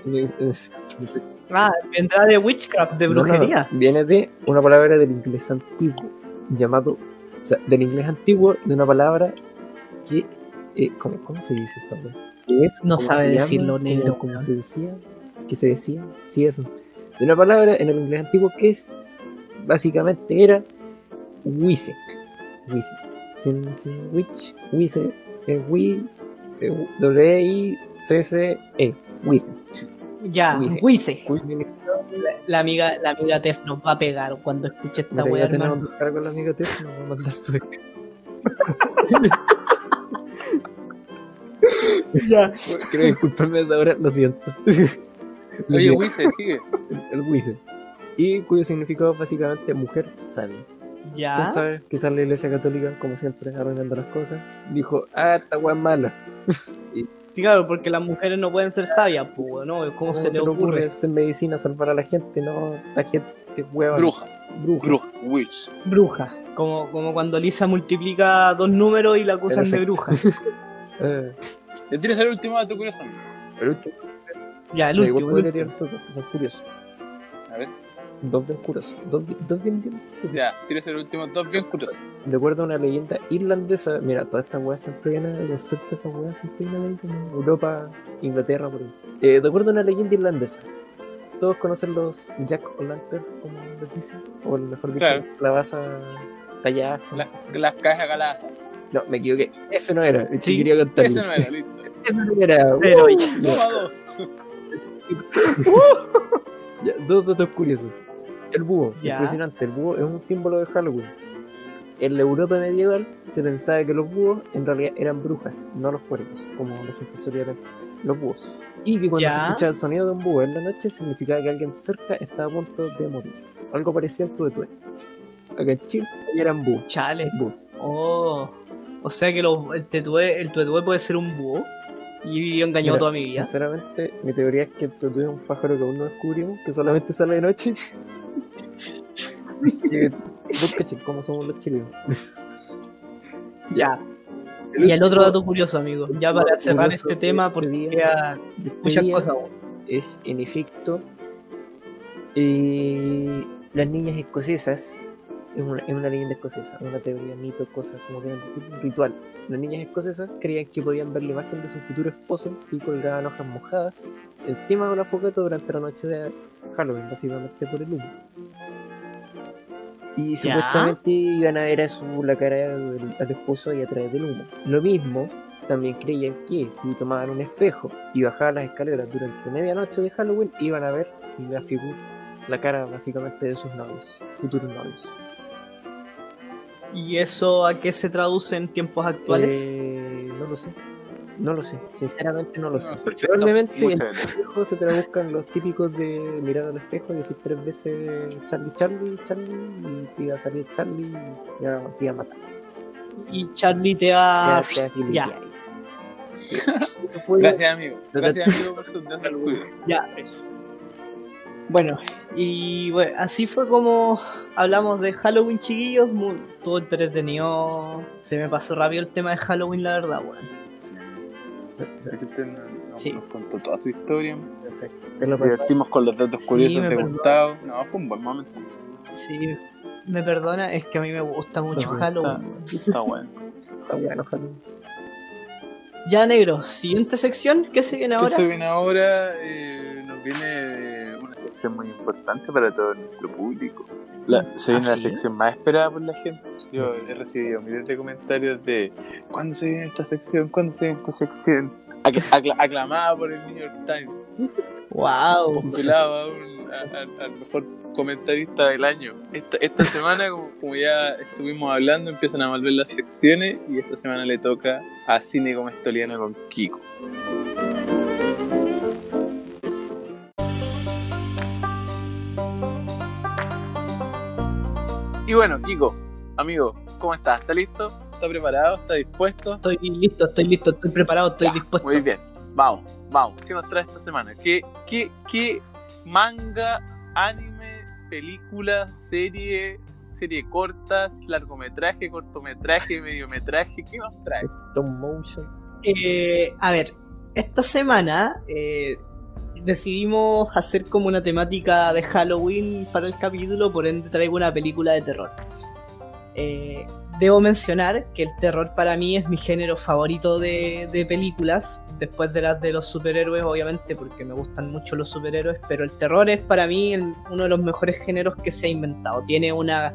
Ah, vendrá de witchcraft, de No, no, brujería. viene de una palabra del inglés antiguo llamado. O sea, del inglés antiguo de una palabra que. eh, ¿cómo, ¿Cómo se dice esta es, No ¿cómo sabe decirlo, negro, Como, se decía. Que se decía. Sí, eso. De una palabra en el inglés antiguo que es. Básicamente era. Wise. Wise. Sin, sin witch. Wise. Eh, wi. eh, W-I-C-C-E. Wise. Ya, Wice. Wice. Mira, La, la amiga, la amiga Tef nos va a pegar cuando escuche esta ya wea, tenemos buscar con la amiga Tess, nos va a mandar su Ya. Quiero disculparme de ahora, lo siento. Oye, Wise, sigue. el, el. Y cuyo significado es básicamente mujer sabia. Ya. ¿Quién sabe? Quizás la iglesia católica, como siempre, arruinando las cosas, dijo, ah, esta weá es mala. Sí, claro, porque las mujeres no pueden ser sabias, pues, ¿no? ¿Cómo, ¿Cómo se le ocurre? hacer medicina, salvar a la gente? No, esta gente hueva. Bruja, Bruja. bruja, witch. Bruja. Como, como cuando Lisa multiplica dos números y la acusan de Perfecto. bruja. Eh, ¿Le tienes el último dato curioso? pero último, Ya, el último. el último. tirar todos, que son curiosos. Dos bien curiosos. Dos, dos bien, bien curiosos. ya, tienes el último, dos bien curiosos. De acuerdo a una leyenda irlandesa, mira, toda esta weá siempre viene de los sectas, esas weas siempre vienen de ahí como Europa, Inglaterra, por ahí. Eh, de acuerdo a una leyenda irlandesa, todos conocen los Jack O'Lantern, como les dicen, o mejor dicho, Claro. la basa tallada. La- las cajas galadas. No, me equivoqué. Ese no era, el que Sí, quería contar. Ese no era, listo. Ese no era. Pero Uh. Toma dos. Ya, dos datos curiosos. El búho, Ya. impresionante. El búho es un símbolo de Halloween. En la Europa medieval se pensaba que los búhos en realidad eran brujas, no los cuervos, como la gente solía pensar. Los búhos. Y que cuando se Ya. escuchaba el sonido de un búho en la noche significaba que alguien cerca estaba a punto de morir. Algo parecido al tuve Acá en Chile eran búhos. Chale. Búhos. Oh. O sea que el tetué, el tetué puede ser un búho. Y engañó Mira, toda mi vida. Sinceramente, mi teoría es que el tutú es un pájaro que aún no descubrimos, que solamente sale de noche. Vos cachai cómo somos los chilenos. Ya. Y el otro dato curioso, amigo. Ya para cerrar este tema, porque día- queda muchas día cosas. Es, en efecto, eh, las niñas escocesas, es una, es una leyenda escocesa, una teoría, mito, cosa, como quieran decir, ritual. Las niñas escocesas creían que podían ver la imagen de su futuro esposo si colgaban hojas mojadas encima de una fogata durante la noche de Halloween, básicamente por el humo. Y Ya. supuestamente iban a ver a su, la cara del, al esposo ahí a través del humo. Lo mismo, también creían que si tomaban un espejo y bajaban las escaleras durante medianoche de Halloween, iban a ver la figura, la cara básicamente de sus novios, futuros novios. ¿Y eso a qué se traduce en tiempos actuales? Eh, no lo sé. No lo sé. Sinceramente no lo sé. Perfecto. Probablemente en el espejo se traduzcan los típicos de mirar al espejo y decir tres veces Charlie, Charlie, Charlie, y te iba a salir Charlie y ya te iba a matar. y Charlie te va. Agilé Ya. Eso Gracias, amigo. Gracias, amigo, por su dato curioso. ya. Bueno, y bueno, así fue como hablamos de Halloween, chiquillos. Muy, todo entretenido. Se me pasó rápido el tema de Halloween, la verdad, weón. Sí. Es que usted nos, nos- Sí. nos contó toda su historia. perfecto. Nos divertimos con los datos Sí, curiosos me de perdona. Gustavo. No, fue un buen momento. Sí, me perdona, es que a mí me gusta mucho Halloween. weón. Está bueno. Está bueno, Halloween. Ya, negro, siguiente sección, ¿qué se viene ¿Qué ahora? se viene ahora? Eh, nos viene sección muy importante para todo nuestro público. La- se viene ¿Ah, la sí? sección más esperada por la gente. Yo he recibido miles de comentarios de ¿cuándo se viene esta sección? ¿Cuándo se viene esta sección? Acla- acla- aclamada por el New York Times, Wow. postulada a un- a- a- al mejor comentarista del año. Esta, esta semana, como, como ya estuvimos hablando, empiezan a volver las secciones y esta semana le toca a Cine Comestoliano con Kiko. Y bueno, Kiko, amigo, ¿cómo estás? ¿Está listo? ¿Está preparado? ¿Está dispuesto? Estoy listo, estoy listo, estoy preparado, estoy Ya, dispuesto. Muy bien, vamos, vamos. ¿Qué nos trae esta semana? ¿Qué, qué, qué manga, anime, película, serie, serie cortas, largometraje, cortometraje, mediometraje? ¿Qué nos trae? Stop motion. Eh, a ver, esta semana eh, decidimos hacer como una temática de Halloween para el capítulo, por ende traigo una película de terror. Eh, debo mencionar que el terror para mí es mi género favorito de, de películas, después de las de los superhéroes, obviamente, porque me gustan mucho los superhéroes, pero el terror es para mí uno de los mejores géneros que se ha inventado. Tiene una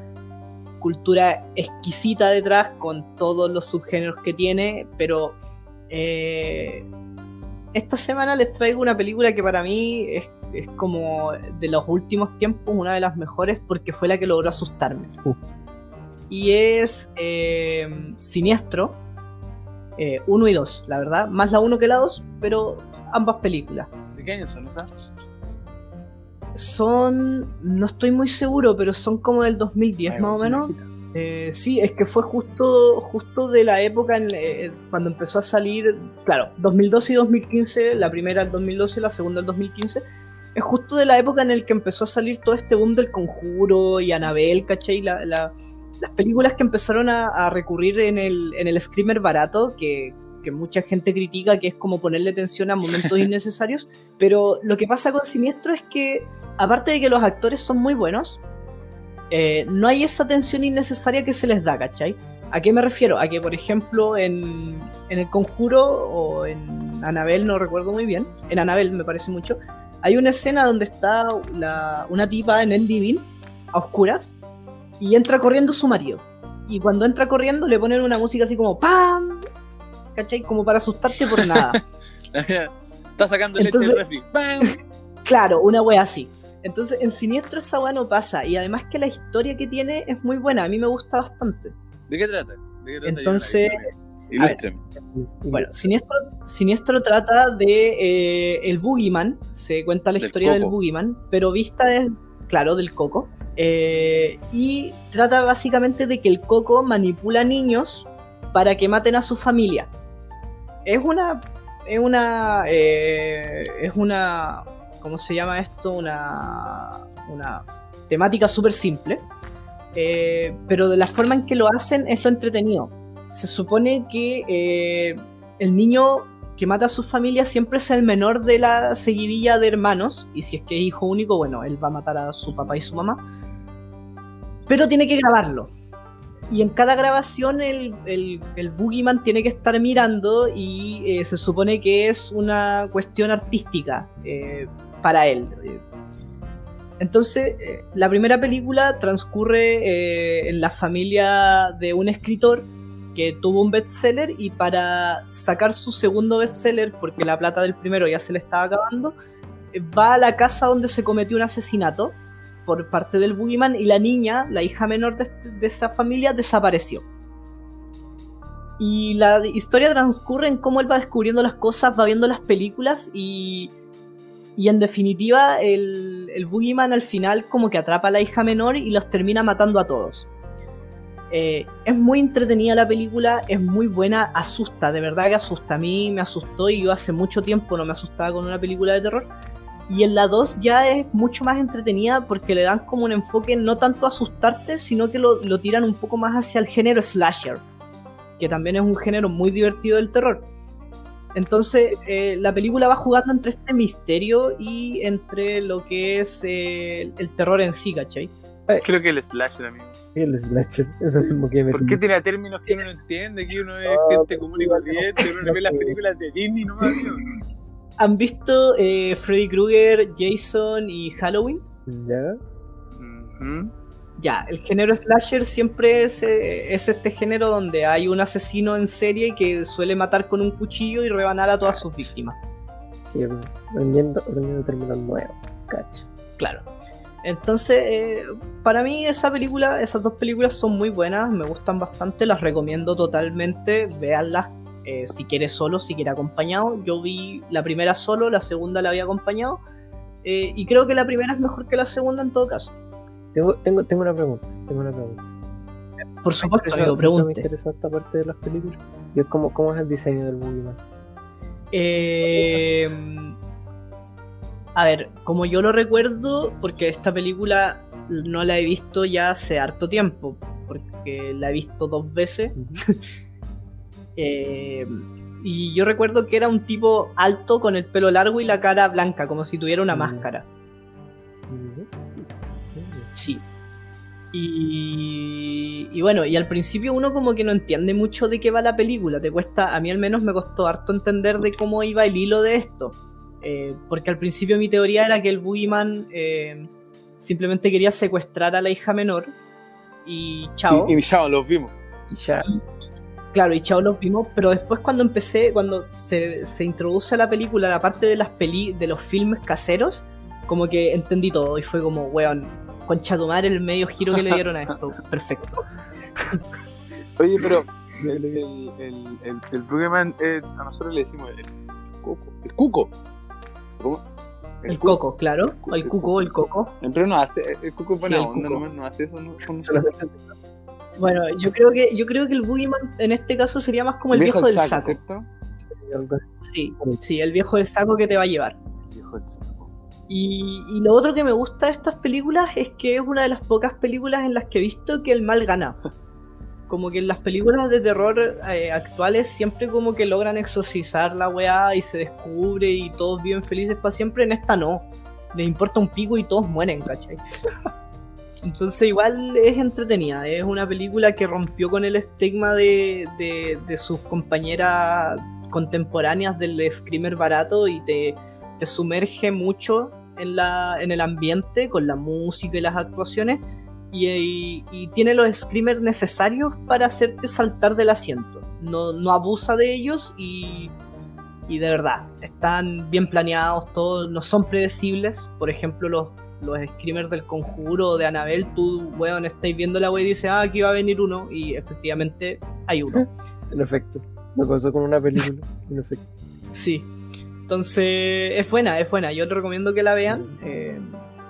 cultura exquisita detrás con todos los subgéneros que tiene, pero eh, esta semana les traigo una película que para mí es, es como de los últimos tiempos una de las mejores porque fue la que logró asustarme. Uh. Y es eh, Siniestro 1 y 2, la verdad. Más la 1 que la 2, pero ambas películas. ¿De qué año son esas? Son, no estoy muy seguro, pero son como del 2010 más o menos. Eh, sí, es que fue justo, justo de la época en, eh, cuando empezó a salir, claro, 2012 y 2015, la primera el 2012 y la segunda el 2015, es justo de la época en el que empezó a salir todo este boom del conjuro y Anabel, ¿cachai? La- la- las películas que empezaron a, a recurrir en el, en el screamer barato, que, que mucha gente critica, que es como ponerle tensión a momentos innecesarios, pero lo que pasa con Siniestro es que, aparte de que los actores son muy buenos, eh, no hay esa tensión innecesaria que se les da, ¿cachai? ¿A qué me refiero? A que, por ejemplo, en, en El Conjuro o en Anabel, no recuerdo muy bien, en Anabel me parece mucho, hay una escena donde está la- una tipa en el living, a oscuras, y entra corriendo su marido. Y cuando entra corriendo le ponen una música así como ¡Pam! ¿Cachai? Como para asustarte por nada. Está sacando leche Entonces- del refri. ¡Bam! Claro, una wea así. Entonces, en Siniestro esa wea no pasa. Y además que la historia que tiene es muy buena. A mí me gusta bastante. ¿De qué trata? ¿De qué trata? Entonces, Ilústreme. Bueno, Siniestro, Siniestro trata de eh, el Boogeyman. Se cuenta la Del historia del Coco. Boogeyman, pero vista desde, claro, del Coco. Eh, y trata básicamente de que el Coco manipula niños para que maten a su familia. Es una. Es una. eh, es una. ¿Cómo se llama esto? Una. Una temática súper simple. eh, pero de la forma en que lo hacen es lo entretenido. Se supone que eh, el niño que mata a su familia siempre es el menor de la seguidilla de hermanos. Y si es que es hijo único, bueno, él va a matar a su papá y su mamá. Pero tiene que grabarlo. Y en cada grabación el, el, el Boogeyman tiene que estar mirando y eh, se supone que es una cuestión artística para él. Entonces, eh, la primera película transcurre eh, en la familia de un escritor que tuvo un bestseller y para sacar su segundo bestseller, porque la plata del primero ya se le estaba acabando, va a la casa donde se cometió un asesinato por parte del Boogeyman y la niña, la hija menor de, de esa familia, desapareció. Y la historia transcurre en cómo él va descubriendo las cosas, va viendo las películas y, y en definitiva el, el Boogeyman al final como que atrapa a la hija menor y los termina matando a todos. Eh, es muy entretenida la película, es muy buena, asusta, de verdad que asusta. A mí me asustó y yo hace mucho tiempo no me asustaba con una película de terror. Y en la 2 ya es mucho más entretenida porque le dan como un enfoque no tanto a asustarte, sino que lo, lo tiran un poco más hacia el género slasher, que también es un género muy divertido del terror. Entonces, eh, la película va jugando entre este misterio y entre lo que es eh, el terror en sí, ¿cachai? Creo que el slasher, amigo. El slasher, eso mismo que me ¿Por qué tiene términos que uno no entiende? Que uno es Ah, gente común y corriente, uno ve las películas de Disney nomás, amigo. ¿Han visto eh, Freddy Krueger, Jason y Halloween? ¿Ya? Ya, el género slasher siempre es, eh, es este género donde hay un asesino en serie que suele matar con un cuchillo y rebanar a todas sus víctimas. Sí, aprendiendo términos nuevos. Cacho. Claro. Entonces, eh, para mí esa película, esas dos películas son muy buenas, me gustan bastante, las recomiendo totalmente, véanlas eh, si quiere solo, si quiere acompañado. Yo vi la primera solo, la segunda la había acompañado, eh, y creo que la primera es mejor que la segunda en todo caso. Tengo, tengo, tengo una pregunta. Tengo una pregunta. Por supuesto, amigo, siempre Me interesa esta parte de las películas. Y es como, ¿Cómo es el diseño del Boogeyman? Eh, a ver, como yo lo recuerdo, porque esta película no la he visto ya hace harto tiempo, porque la he visto dos veces. Eh, y yo recuerdo que era un tipo alto con el pelo largo y la cara blanca, como si tuviera una Mm. máscara. Sí. Y, y bueno, y al principio uno como que no entiende mucho de qué va la película. Te cuesta, a mí al menos me costó harto entender de cómo iba el hilo de esto. Eh, porque al principio mi teoría era que el Boogeyman eh, simplemente quería secuestrar a la hija menor y chao. Y, y ya los vimos. Y ya. Claro, y chao los vimos, pero después cuando empecé, cuando se, se introduce a la película la parte de las peli, de los filmes caseros, como que entendí todo y fue como, weón, concha tu madre el medio giro que le dieron a esto. Perfecto. Oye, pero el, el, el, el, el Boogeyman, eh, a nosotros le decimos el coco. El cuco. ¿Cómo? El cuco. coco, claro. O el cuco, el coco. Pero no hace, el cuco es buena Sí, el onda, cuco. nomás no hace eso. No, con- Solamente Bueno, yo creo que yo creo que el Boogeyman en este caso sería más como el viejo, del saco. ¿cierto? algo así. Sí, sí, el viejo del saco que te va a llevar. El viejo del saco. Y, lo otro que me gusta de estas películas es que es una de las pocas películas en las que he visto que el mal gana. Como que en las películas de terror eh, actuales siempre como que logran exorcizar la weá y se descubre y todos viven felices para siempre. En esta no. Les importa un pico y todos mueren, ¿cachai? Entonces igual es entretenida. Es una película que rompió con el estigma de, de, de sus compañeras contemporáneas del screamer barato y te sumerge mucho en, la, en el ambiente con la música y las actuaciones y, y- y tiene los screamers necesarios para hacerte saltar del asiento. No, no abusa de ellos y, y de verdad, están bien planeados, todos no son predecibles. Por ejemplo, los, los screamers del conjuro de Anabel, tú, weón, estáis viendo la wea y dices, ah, aquí va a venir uno y efectivamente hay uno. En efecto. Me pasó con una película. En efecto. Sí. Entonces, es buena, es buena. Yo te recomiendo que la vean. eh,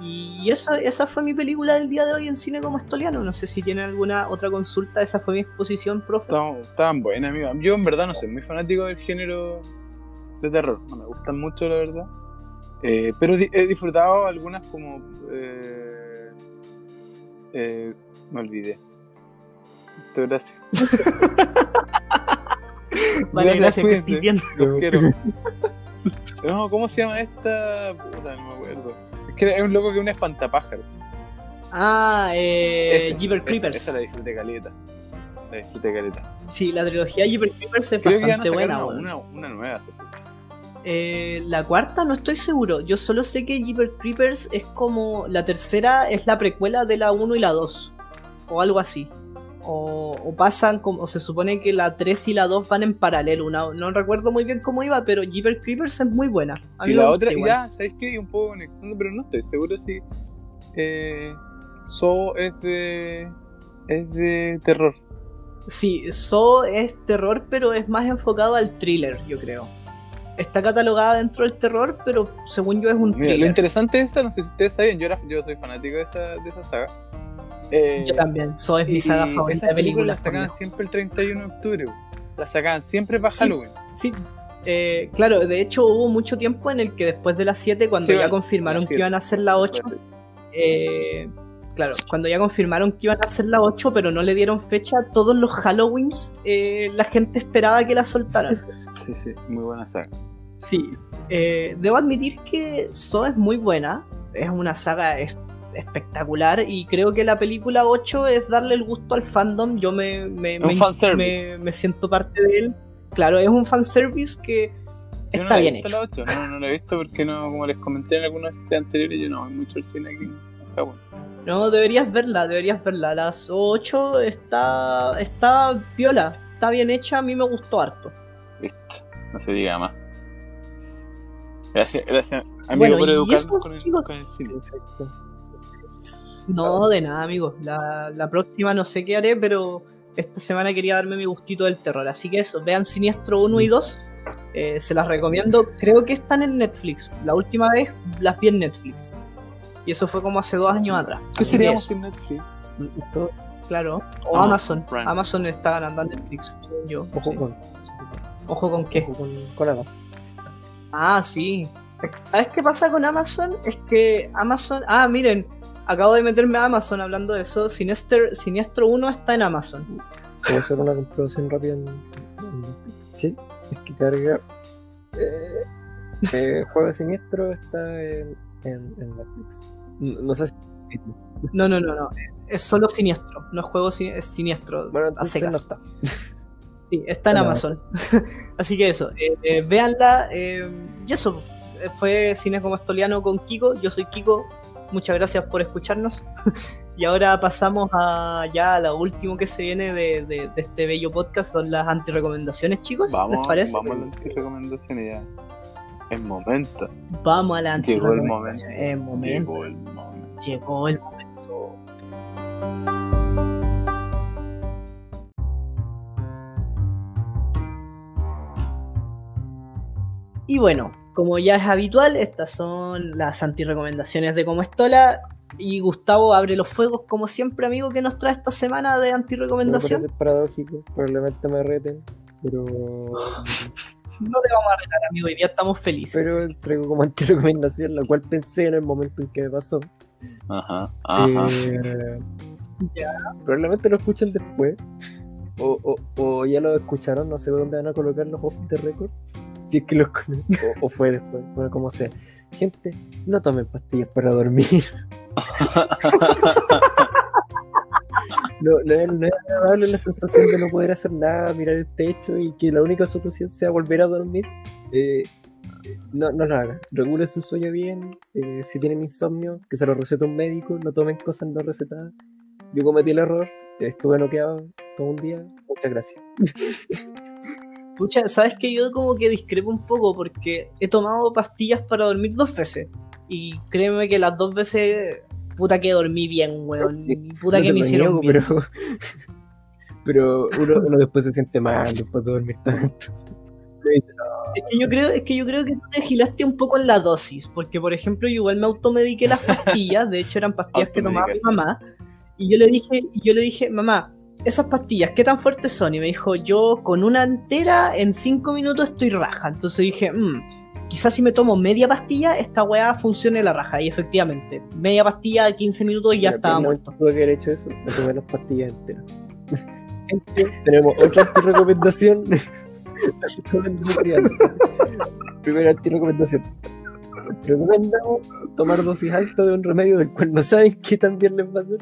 y eso, esa fue mi película del día de hoy en cine como estoliano. No sé si tienen alguna otra consulta. Esa fue mi exposición, profe. Estaban, estaban buenas, amigo. Yo en verdad no soy muy fanático del género de terror. No me gustan mucho, la verdad. Eh, pero he disfrutado algunas como... eh, eh, me olvidé. Muchas gracias. Vale, gracias, que estés bien. Los quiero. No, ¿cómo se llama esta? Puta, no me acuerdo. Es que es un loco que es un espantapájaro. Ah, eh, Ese, Jeepers esa- Creepers. Esa la disfruté caleta. La disfruté caleta. Sí, la trilogía Jeepers Creepers es Creo que bastante sacar buena. una, una, una nueva. Eh, la cuarta no estoy seguro. Yo solo sé que Jeepers Creepers es como. La tercera es la precuela de la 1 y la 2. O algo así. O, o pasan como. O se supone que la 3 y la 2 van en paralelo. Una, no recuerdo muy bien cómo iba, pero Jeepers Creepers es muy buena. A mí Y la otra, ya, ¿sabes qué? Y un poco conectando, pero no estoy seguro si. Eh, So es de. Es de terror. Sí, So es terror, pero es más enfocado al thriller, yo creo. Está catalogada dentro del terror, pero según yo es un Mira, lo thriller. interesante de esta, no sé si ustedes saben, yo, era, yo soy fanático de esa, de esa saga. Eh, Yo también. So es mi saga favorita esas de películas películas. las por sacaban siempre el 31 de octubre. Las sacaban siempre para Sí. Halloween. Sí, eh, claro, de hecho hubo mucho tiempo en el que después de las 7, cuando Sí, ya bueno, confirmaron que iban a hacer la 8, eh, claro, cuando ya confirmaron que iban a hacer la 8, pero no le dieron fecha, todos los Halloweens eh, la gente esperaba que la soltaran. Sí, sí, muy buena saga. Sí, debo admitir que So es muy buena, es una saga espectacular y creo que la película 8 es darle el gusto al fandom, yo me, me, me- fanservice. me- me siento parte de él. Claro, es un fanservice que Yo está bien hecho. la ocho, No, no la he visto porque no, como les comenté en algunos de anteriores, yo no voy mucho al cine aquí en Japón. No, deberías verla, deberías verla. Las 8 está, está viola, está bien hecha, a mí me gustó harto. Listo, no se diga más. Gracias, gracias, amigo, Bueno, por educarnos con, el, con el cine. Perfecto. No, de nada, amigos. La, la próxima no sé qué haré, pero esta semana quería darme mi gustito del terror. Así que eso, vean Siniestro 1 y 2. eh, se las recomiendo. Creo que están en Netflix. La última vez las vi en Netflix. Y eso fue como hace dos años atrás. ¿Qué Así seríamos sin Netflix? Todo- Claro. O Ah, Amazon. Prime. Amazon está ganando a Netflix. Yo. Ojo Sí. con, Ojo con qué. ojo con, con Amazon. Ah, sí. ¿Sabes qué pasa con Amazon? Es que Amazon. Ah, miren, acabo de meterme a Amazon hablando de eso. Sinister, Siniestro 1 está en Amazon. Puedo hacer una comprobación rápida en. Sí, es que carga. Eh, eh, Juego Siniestro está en, en, en Netflix. No, no sé si. No, no, no, no. Es solo Siniestro. No es juego sin- es Siniestro. Bueno, a no está. Sí, está en. Amazon. Así que eso. Eh, eh, véanla. eh, y eso. eh, Fue Cine como Estoliano con Kiko. Yo soy Kiko. Muchas gracias por escucharnos. y ahora pasamos a ya a lo último que se viene de, de- de este bello podcast. Son las antirecomendaciones, chicos. ¿Les Vamos, parece? vamos a las recomendaciones ya. Es momento. Vamos a la Llegó el momento. Es momento. Llegó el momento. Llegó el momento. Y bueno, como ya es habitual, estas son las antirecomendaciones de Como Estola. Y Gustavo abre los fuegos, como siempre, amigo, que nos trae esta semana de Me antirecomendación. parece paradójico, probablemente me reten, pero. No te vamos a retar, amigo, hoy día estamos felices. Pero traigo como antirecomendación, la cual pensé en el momento en que me pasó. Ajá, ajá. Eh, Ya. probablemente lo escuchen después. O, o, o ya lo escucharon, no sé dónde van a colocar los off the record. Si es que los o, o fue después, bueno, como sea. Gente, no tomen pastillas para dormir. No, no, es- no es agradable la sensación de no poder hacer nada, mirar el techo y que la única solución sea volver a dormir. Eh, no, no lo hagan. Regulen su sueño bien. eh, si tienen insomnio, que se lo recete un médico. No tomen cosas no recetadas. Yo cometí el error. Estuve noqueado todo un día. Muchas gracias. Pucha, ¿sabes que Yo como que discrepo un poco porque he tomado pastillas para dormir dos veces. Y créeme que las dos veces, puta que dormí bien, weón. Puta No que me hicieron niego, bien. Pero, pero uno, uno después se siente mal después de dormir tanto. Es que yo creo, es que yo creo que tú te gilaste un poco en la dosis, porque por ejemplo yo igual me automediqué las pastillas, de hecho eran pastillas que tomaba mi mamá, y yo le dije, y yo le dije, mamá, esas pastillas, ¿qué tan fuertes son? Y me dijo, yo con una entera en cinco minutos estoy raja. Entonces dije, mmm, quizás si me tomo media pastilla, esta weá funcione la raja. Y efectivamente, media pastilla, 15 minutos y ya estaba muerto. Tuve que haber hecho eso, me tomé las pastillas enteras. Tenemos otra recomendación. Primera anti-recomendación. Recomendamos tomar dosis altas de un remedio del cual no saben qué tan bien les va a hacer.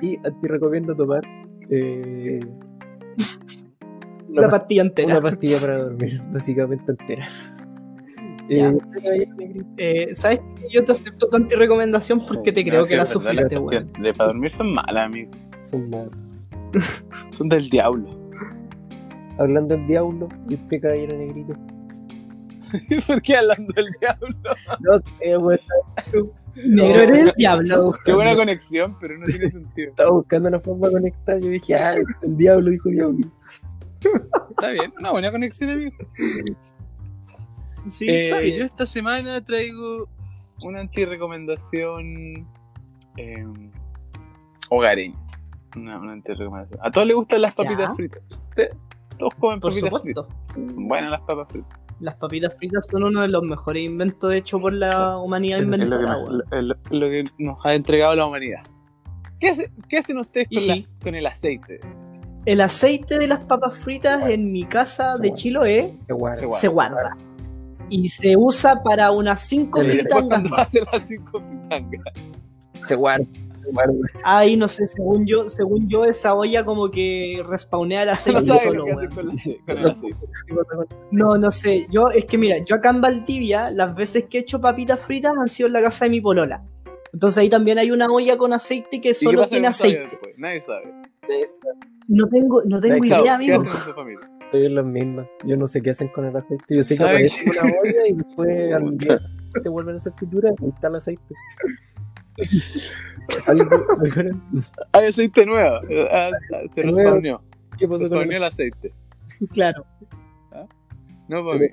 Y anti-recomiendo tomar eh, una pastilla entera. Una pastilla para dormir, básicamente entera. Eh, eh, ¿Sabes que yo te acepto tu anti-recomendación porque te creo que la sufriste, weón? De para dormir son malas, amigo. Son malas. son del diablo. Hablando del diablo, y usted caballero negrito. ¿Por qué hablando del diablo? No sé, weón. Negro eres el diablo. Qué buena conexión, pero no tiene sentido. Estaba buscando una forma de conectar. Yo dije, ah, el diablo, dijo diablo. Está bien, una buena conexión, amigo. Sí, está Eh, bien. yo esta semana traigo una anti-recomendación eh, hogareña. Una, una anti-recomendación. A todos les gustan las papitas Ya. fritas. Usted- Todos comen Por papitas supuesto. fritas. Buenas las papas fritas. Las papitas fritas son uno de los mejores inventos hechos por la humanidad Es lo Es lo, que nos, weón. es lo- es lo que nos ha entregado la humanidad. ¿Qué, hace- qué hacen ustedes con, sí. las- con el aceite? El aceite de las papas fritas en mi casa Se de. Chiloé Se guarda. Se guarda. se guarda. Y se usa para unas 5 Y después fritangas hacen las cinco fritangas. Se guarda. Ahí no sé, según yo, según yo, esa olla como que respawnea el aceite No solo. No, no sé. Yo, es que mira, yo acá en Valdivia, las veces que he hecho papitas fritas han sido en la casa de mi polola. Entonces ahí también hay una olla con aceite que ¿Y qué solo tiene aceite. después? Nadie sabe. No tengo, no tengo Caos, idea, ¿Qué amigo. hacen en su familia? Estoy en las mismas. Yo no sé qué hacen con el aceite. Yo sé que ¿Saben aparece una olla y después al día te vuelven a hacer fritura y está el aceite. No Hay aceite nuevo. Ah, ah, Se respawneó. ¿Qué pasó Se con el aceite. Claro. No, papi.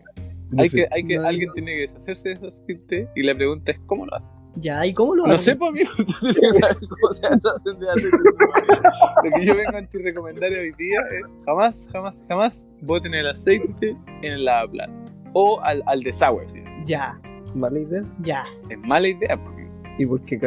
Hay que, hay que, No, alguien tiene que deshacerse de ese aceite y la pregunta es ¿cómo lo hace? Ya, ¿y cómo lo No hacen? sé, pues amigo, tienes que saber cómo se deshacen de aceite. Lo que yo vengo a anti-recomendar hoy día es jamás, jamás, jamás boten el aceite en el lavaplato o al, al desagüe. fíjate. Ya, Mala idea. ya. Es mala idea, porque ¿Y por qué?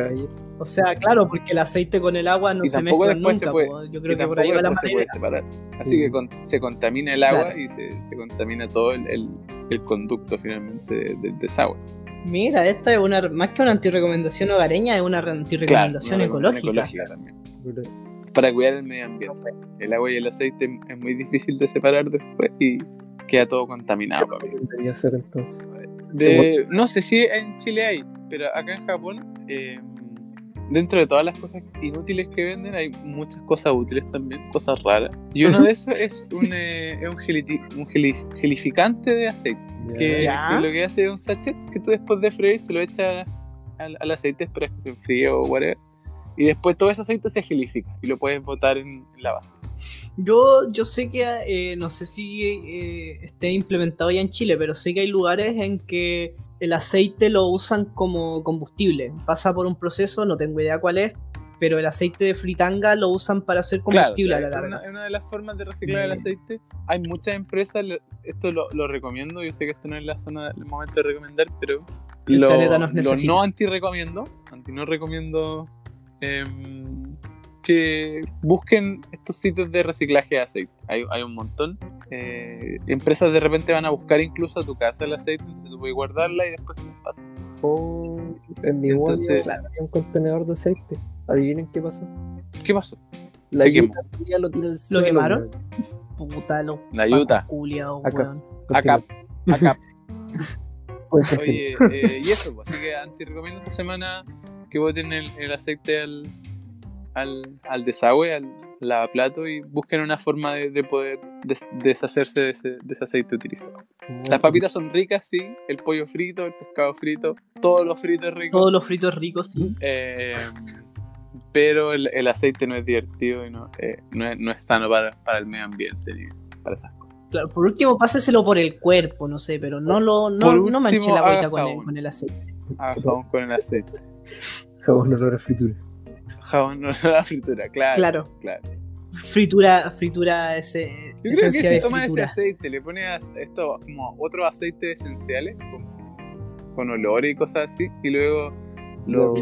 O sea, claro, porque el aceite con el agua no Y se mezclan después se nunca. puede-. Yo creo que por ahí va la después se manera. puede separar. Así que con- se contamina el agua Claro. y se, se contamina todo el, el, el conducto finalmente de- del desagüe. Mira, esta es una más que una antirecomendación hogareña, es una antirecomendación una ecológica. ecológica también. Para cuidar el medio ambiente. El agua y el aceite es muy difícil de separar después y queda todo contaminado. papi. Debería ser entonces. De- no sé si en Chile hay, pero acá en Japón, eh, dentro de todas las cosas inútiles que venden, hay muchas cosas útiles también, cosas raras. Y uno de esos es un, eh, es un, geliti- un geli- gelificante de aceite, que, que lo que hace es un sachet que tú después de freír se lo echas al, al aceite, esperas que se enfríe o whatever. Y después todo ese aceite se gelifica y lo puedes botar en, en la basura. Yo, yo sé que, eh, no sé si eh, esté implementado ya en Chile, pero sé que hay lugares en que el aceite lo usan como combustible. Pasa por un proceso, no tengo idea cuál es, pero el aceite de fritanga lo usan para hacer combustible Claro, a la una, larga. es una de las formas de reciclar el aceite. Hay muchas empresas, esto lo, lo recomiendo, yo sé que esto no es la zona, el momento de recomendar, pero El lo, lo no anti-recomiendo, anti no recomiendo em, que busquen estos sitios de reciclaje de aceite. Hay, hay un montón. Eh, empresas de repente van a buscar incluso a tu casa el aceite, entonces tú puedes guardarla y después se les pasa. Oh, en mi Entonces- Entonces, había un contenedor de aceite. Adivinen qué pasó. ¿Qué pasó? La Se quemó. lo tiró al suelo, quemaron? weón. Puta, los La yuta. Acá. Acá, acá. Oye, eh, y eso, pues, así que anti recomiendo esta semana que boten el, el aceite al, al, al desagüe, al lavaplato y busquen una forma de, de poder des- deshacerse de ese, de ese aceite utilizado. Las papitas son ricas, sí, el pollo frito, el pescado frito, todo lo frito es rico, Todos los fritos ricos, sí. eh, pero el, el aceite no es divertido y no, eh, no, es, no es sano para, para el medio ambiente ni para esas cosas. Claro, por último, páseselo por el cuerpo, no sé, pero no lo no, Por no manche último, la haga agüita con con el aceite. Ah, jabón con el aceite. Jabón olor a fritura. Jabón no la fritura, claro. Claro. claro. Fritura, fritura ese, Yo creo que si de tomas ese aceite, le pones a esto como otros aceites esenciales, como con olores y cosas así, y luego lo,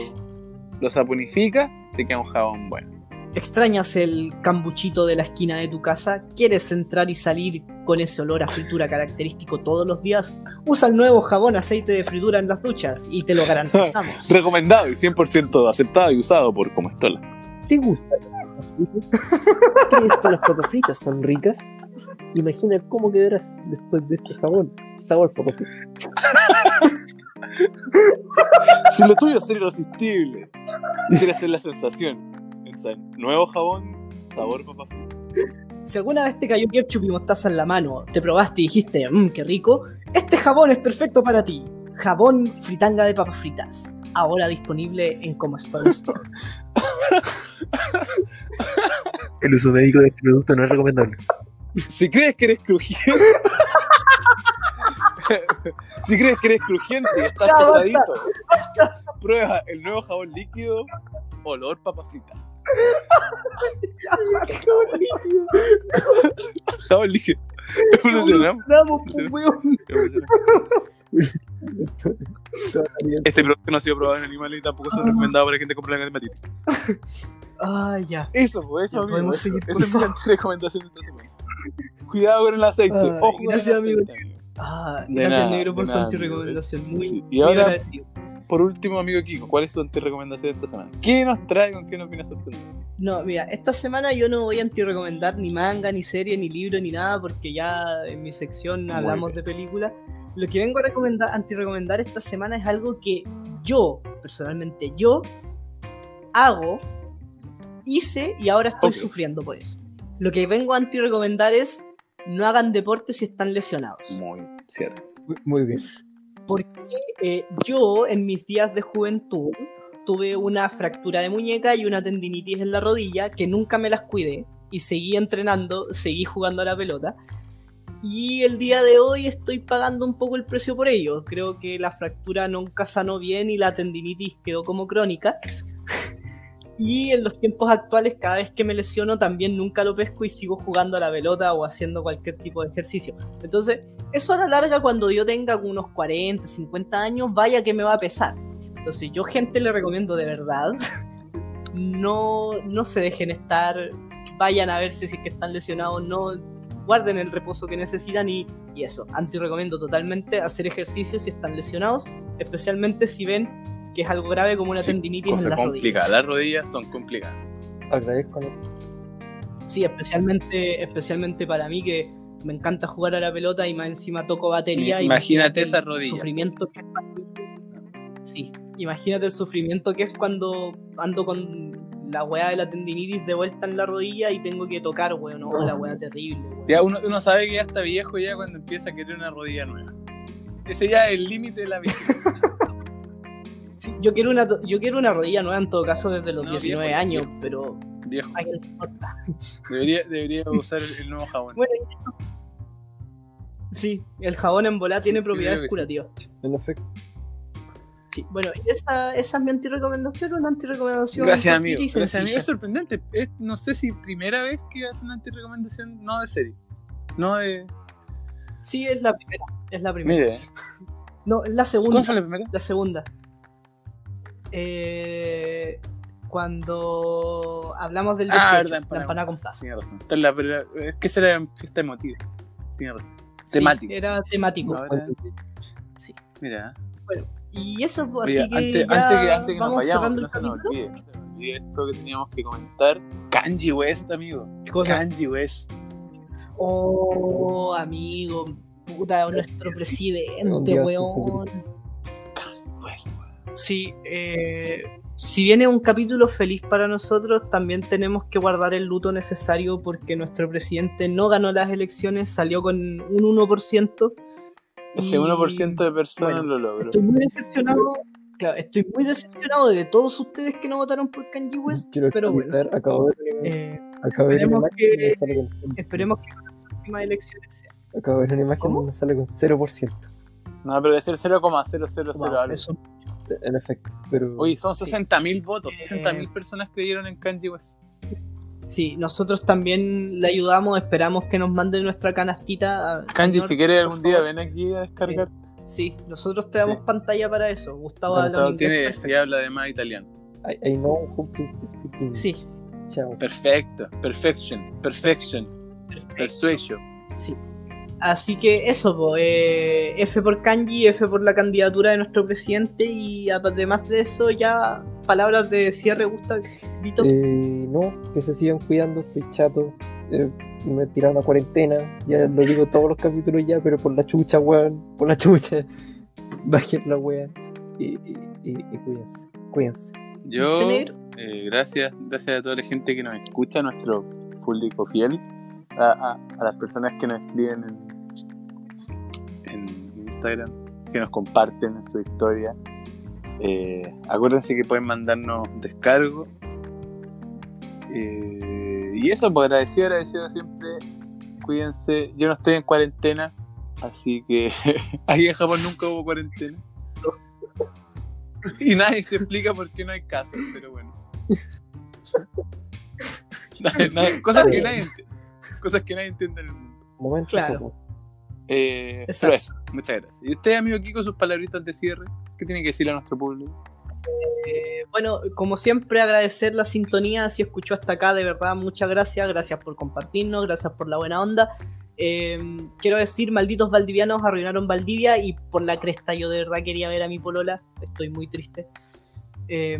lo saponificas, te queda un jabón bueno. Extrañas el cambuchito de la esquina de tu casa, quieres entrar y salir con ese olor a fritura característico todos los días, usa el nuevo jabón aceite de fritura en las duchas y te lo garantizamos. Recomendado y 100% aceptado y usado por Comestola. ¿Te gusta? ¿Crees que las papas fritas son ricas? Imagina cómo quedarás después de este jabón. Sabor papas fritas. Si lo tuyo es ser irresistible, quieres ser la sensación. En nuevo jabón, sabor papa frita. Si alguna vez te cayó ketchup y mostaza en la mano, te probaste y dijiste, mmm, qué rico, este jabón es perfecto para ti. Jabón fritanga de papas fritas. Ahora disponible en Como Store Store. El uso médico de este producto no es recomendable. Si crees que eres crujiente. si crees que eres crujiente y estás pesadito, prueba el nuevo jabón líquido, olor papa frita. Evolucionamos. Weón. Este producto no ha sido probado en animales y tampoco son recomendados para gente con problemas de hepatitis. Ah, ya. Eso, pues, eso, amigo, podemos seguir, Esa es mi recomendación de semana. Cuidado con el aceite. Ojo gracias, amigo. Ah, gracias, negro, por su antirecomendación. Muy, y ahora- agradecido. Por último, amigo Kiko, ¿cuál es su antirecomendación de esta semana? ¿Qué nos trae con qué nos viene a sorprender? No, mira, esta semana yo no voy a antirecomendar ni manga, ni serie, ni libro, ni nada, porque ya en mi sección hablamos bien. de películas. Lo que vengo a recomendar, antirecomendar esta semana es algo que yo, personalmente, yo hago, hice y ahora estoy Ok. sufriendo por eso. Lo que vengo a antirecomendar es no hagan deporte si están lesionados. Muy cierto. Muy bien. Porque eh, yo en mis días de juventud tuve una fractura de muñeca y una tendinitis en la rodilla que nunca me las cuidé y seguí entrenando, seguí jugando a la pelota. Y el día de hoy estoy pagando un poco el precio por ello. Creo que la fractura nunca sanó bien y la tendinitis quedó como crónica. Y en los tiempos actuales, cada vez que me lesiono, también nunca lo pesco y sigo jugando a la pelota o haciendo cualquier tipo de ejercicio. Entonces, eso a la larga, cuando yo tenga unos 40, 50 años, vaya que me va a pesar. Entonces, yo, gente, le recomiendo de verdad, no, no se dejen estar, vayan a verse si es que están lesionados, no guarden el reposo que necesitan y, y eso. Anti recomiendo totalmente hacer ejercicio si están lesionados, especialmente si ven que es algo grave como una Sí, tendinitis en las rodillas. Las rodillas son complicadas. Agradezco. Sí, especialmente, especialmente para mí que me encanta jugar a la pelota y más encima toco batería. Imagínate el esas rodillas. Sufrimiento que es Sí, imagínate el sufrimiento que es cuando ando con la weá de la tendinitis de vuelta en la rodilla y tengo que tocar, weón, no, la weá terrible. weón. Ya uno, uno sabe que ya está viejo ya cuando empieza a querer una rodilla nueva. Ese ya es el límite de la vida. Sí, yo, quiero una, yo quiero una rodilla nueva en todo caso desde los No, 19 viejo, años, viejo. pero Viejo. a quién le importa. Debería, debería usar el, el nuevo jabón. Bueno, y eso- sí, el jabón en bola tiene yo creo propiedades sí. curativas. En efecto. Sí, bueno, esa, esa es mi antirecomendación, una antirecomendación. Gracias, amigo. Gracias, amigo. Es sorprendente. Es- no sé si primera vez que hace una antirecomendación, no de serie. No de. Sí, es la primera. Es la primera. Mire, No, es la segunda. ¿cuál fue la primera? La segunda. Eh, cuando hablamos del 18, Ah, verdad, la empanada. empanada con pasa. Tiene razón. Esta es, la, es que será en fiesta emotiva. Tiene razón. Sí, Temático. era temático. Ahora, Sí. mira. Y eso, pues, Oye, así que antes, ya antes que, antes que nos vamos vayamos, no se nos olvide, no se nos olvide esto que teníamos que comentar. Kanji West, amigo. ¿Qué cosa? Kanji West. Oh, amigo, puta, nuestro presidente, weón. West. Sí, eh, si viene un capítulo feliz para nosotros, también tenemos que guardar el luto necesario porque nuestro presidente no ganó las elecciones, salió con un 1%. Ese y 1% de personas bueno, lo logró. Estoy muy decepcionado. claro, estoy muy decepcionado de todos ustedes que no votaron por Kanye West. Quiero pero bueno. acabo de ver, Eh, acabo de ver esperemos una imagen y que- con- esperemos que las próximas elecciones sean. Acabo de ver una imagen ¿Cómo? donde sale con 0%. No, pero debe ser 0,000 Wow, algo. eso- En efecto. Pero. Oye, son Sí. 60.000 votos. Eh, 60.000 personas creyeron en Kanye West. Sí, nosotros también le ayudamos, esperamos que nos mande nuestra canastita. a- Kanji, señor, si quieres algún día, ven aquí a descargar. Sí, nosotros te damos Sí. pantalla para eso. Gustavo habla tiene, perfecto. y habla además italiano. I, I know how to speak English. Sí, Chao. Perfecto. Perfection. Perfection. Persuasion. sí. Así que eso, po, eh, F por Kanji, F por la candidatura de nuestro presidente y además de eso ya palabras de cierre, Gustavo. Vito. Eh, no, que se sigan cuidando, estoy chato. Eh, me tiraron a cuarentena, ya lo digo todos los capítulos ya, pero por la chucha, weón, por la chucha. Bajen la wea y, y, y, y cuídense, cuídense. Yo, eh, gracias, gracias a toda la gente que nos escucha, nuestro público fiel, a, a- a las personas que nos escriben en, en Instagram, que nos comparten en su historia. Eh, acuérdense que pueden mandarnos descargo. Eh, y eso, pues agradecido, agradecido siempre. Cuídense. Yo no estoy en cuarentena, así que aquí en Japón nunca hubo cuarentena. Y nadie se explica por qué no hay casos, pero bueno. Cosas, que nadie, cosas que nadie entiende en el mundo. Momento, Claro. Eh, pero eso, muchas gracias. ¿Y usted, amigo Kiko, sus palabritas de cierre? ¿Qué tiene que decirle a nuestro público? Eh, bueno, como siempre, agradecer la sintonía. Si escuchó hasta acá, de verdad, muchas gracias. Gracias por compartirnos, gracias por la buena onda. Eh, quiero decir, malditos valdivianos arruinaron Valdivia y por la cresta yo de verdad quería ver a mi polola. Estoy muy triste. Eh,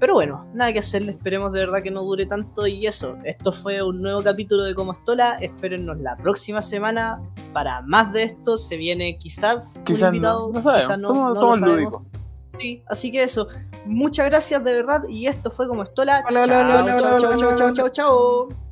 pero bueno, nada que hacerle. Esperemos de verdad que no dure tanto. Y eso, esto fue un nuevo capítulo de Como Estola. Espérennos la próxima semana para más de esto. Se viene quizás un Quizás invitado. no, no sabemos, quizás no, somos, no lo somos sabemos. Sí, así que eso. Muchas gracias de verdad. Y esto fue como Estola. Hola, Chao, hola, hola, chao, chao, chao, chao, chao.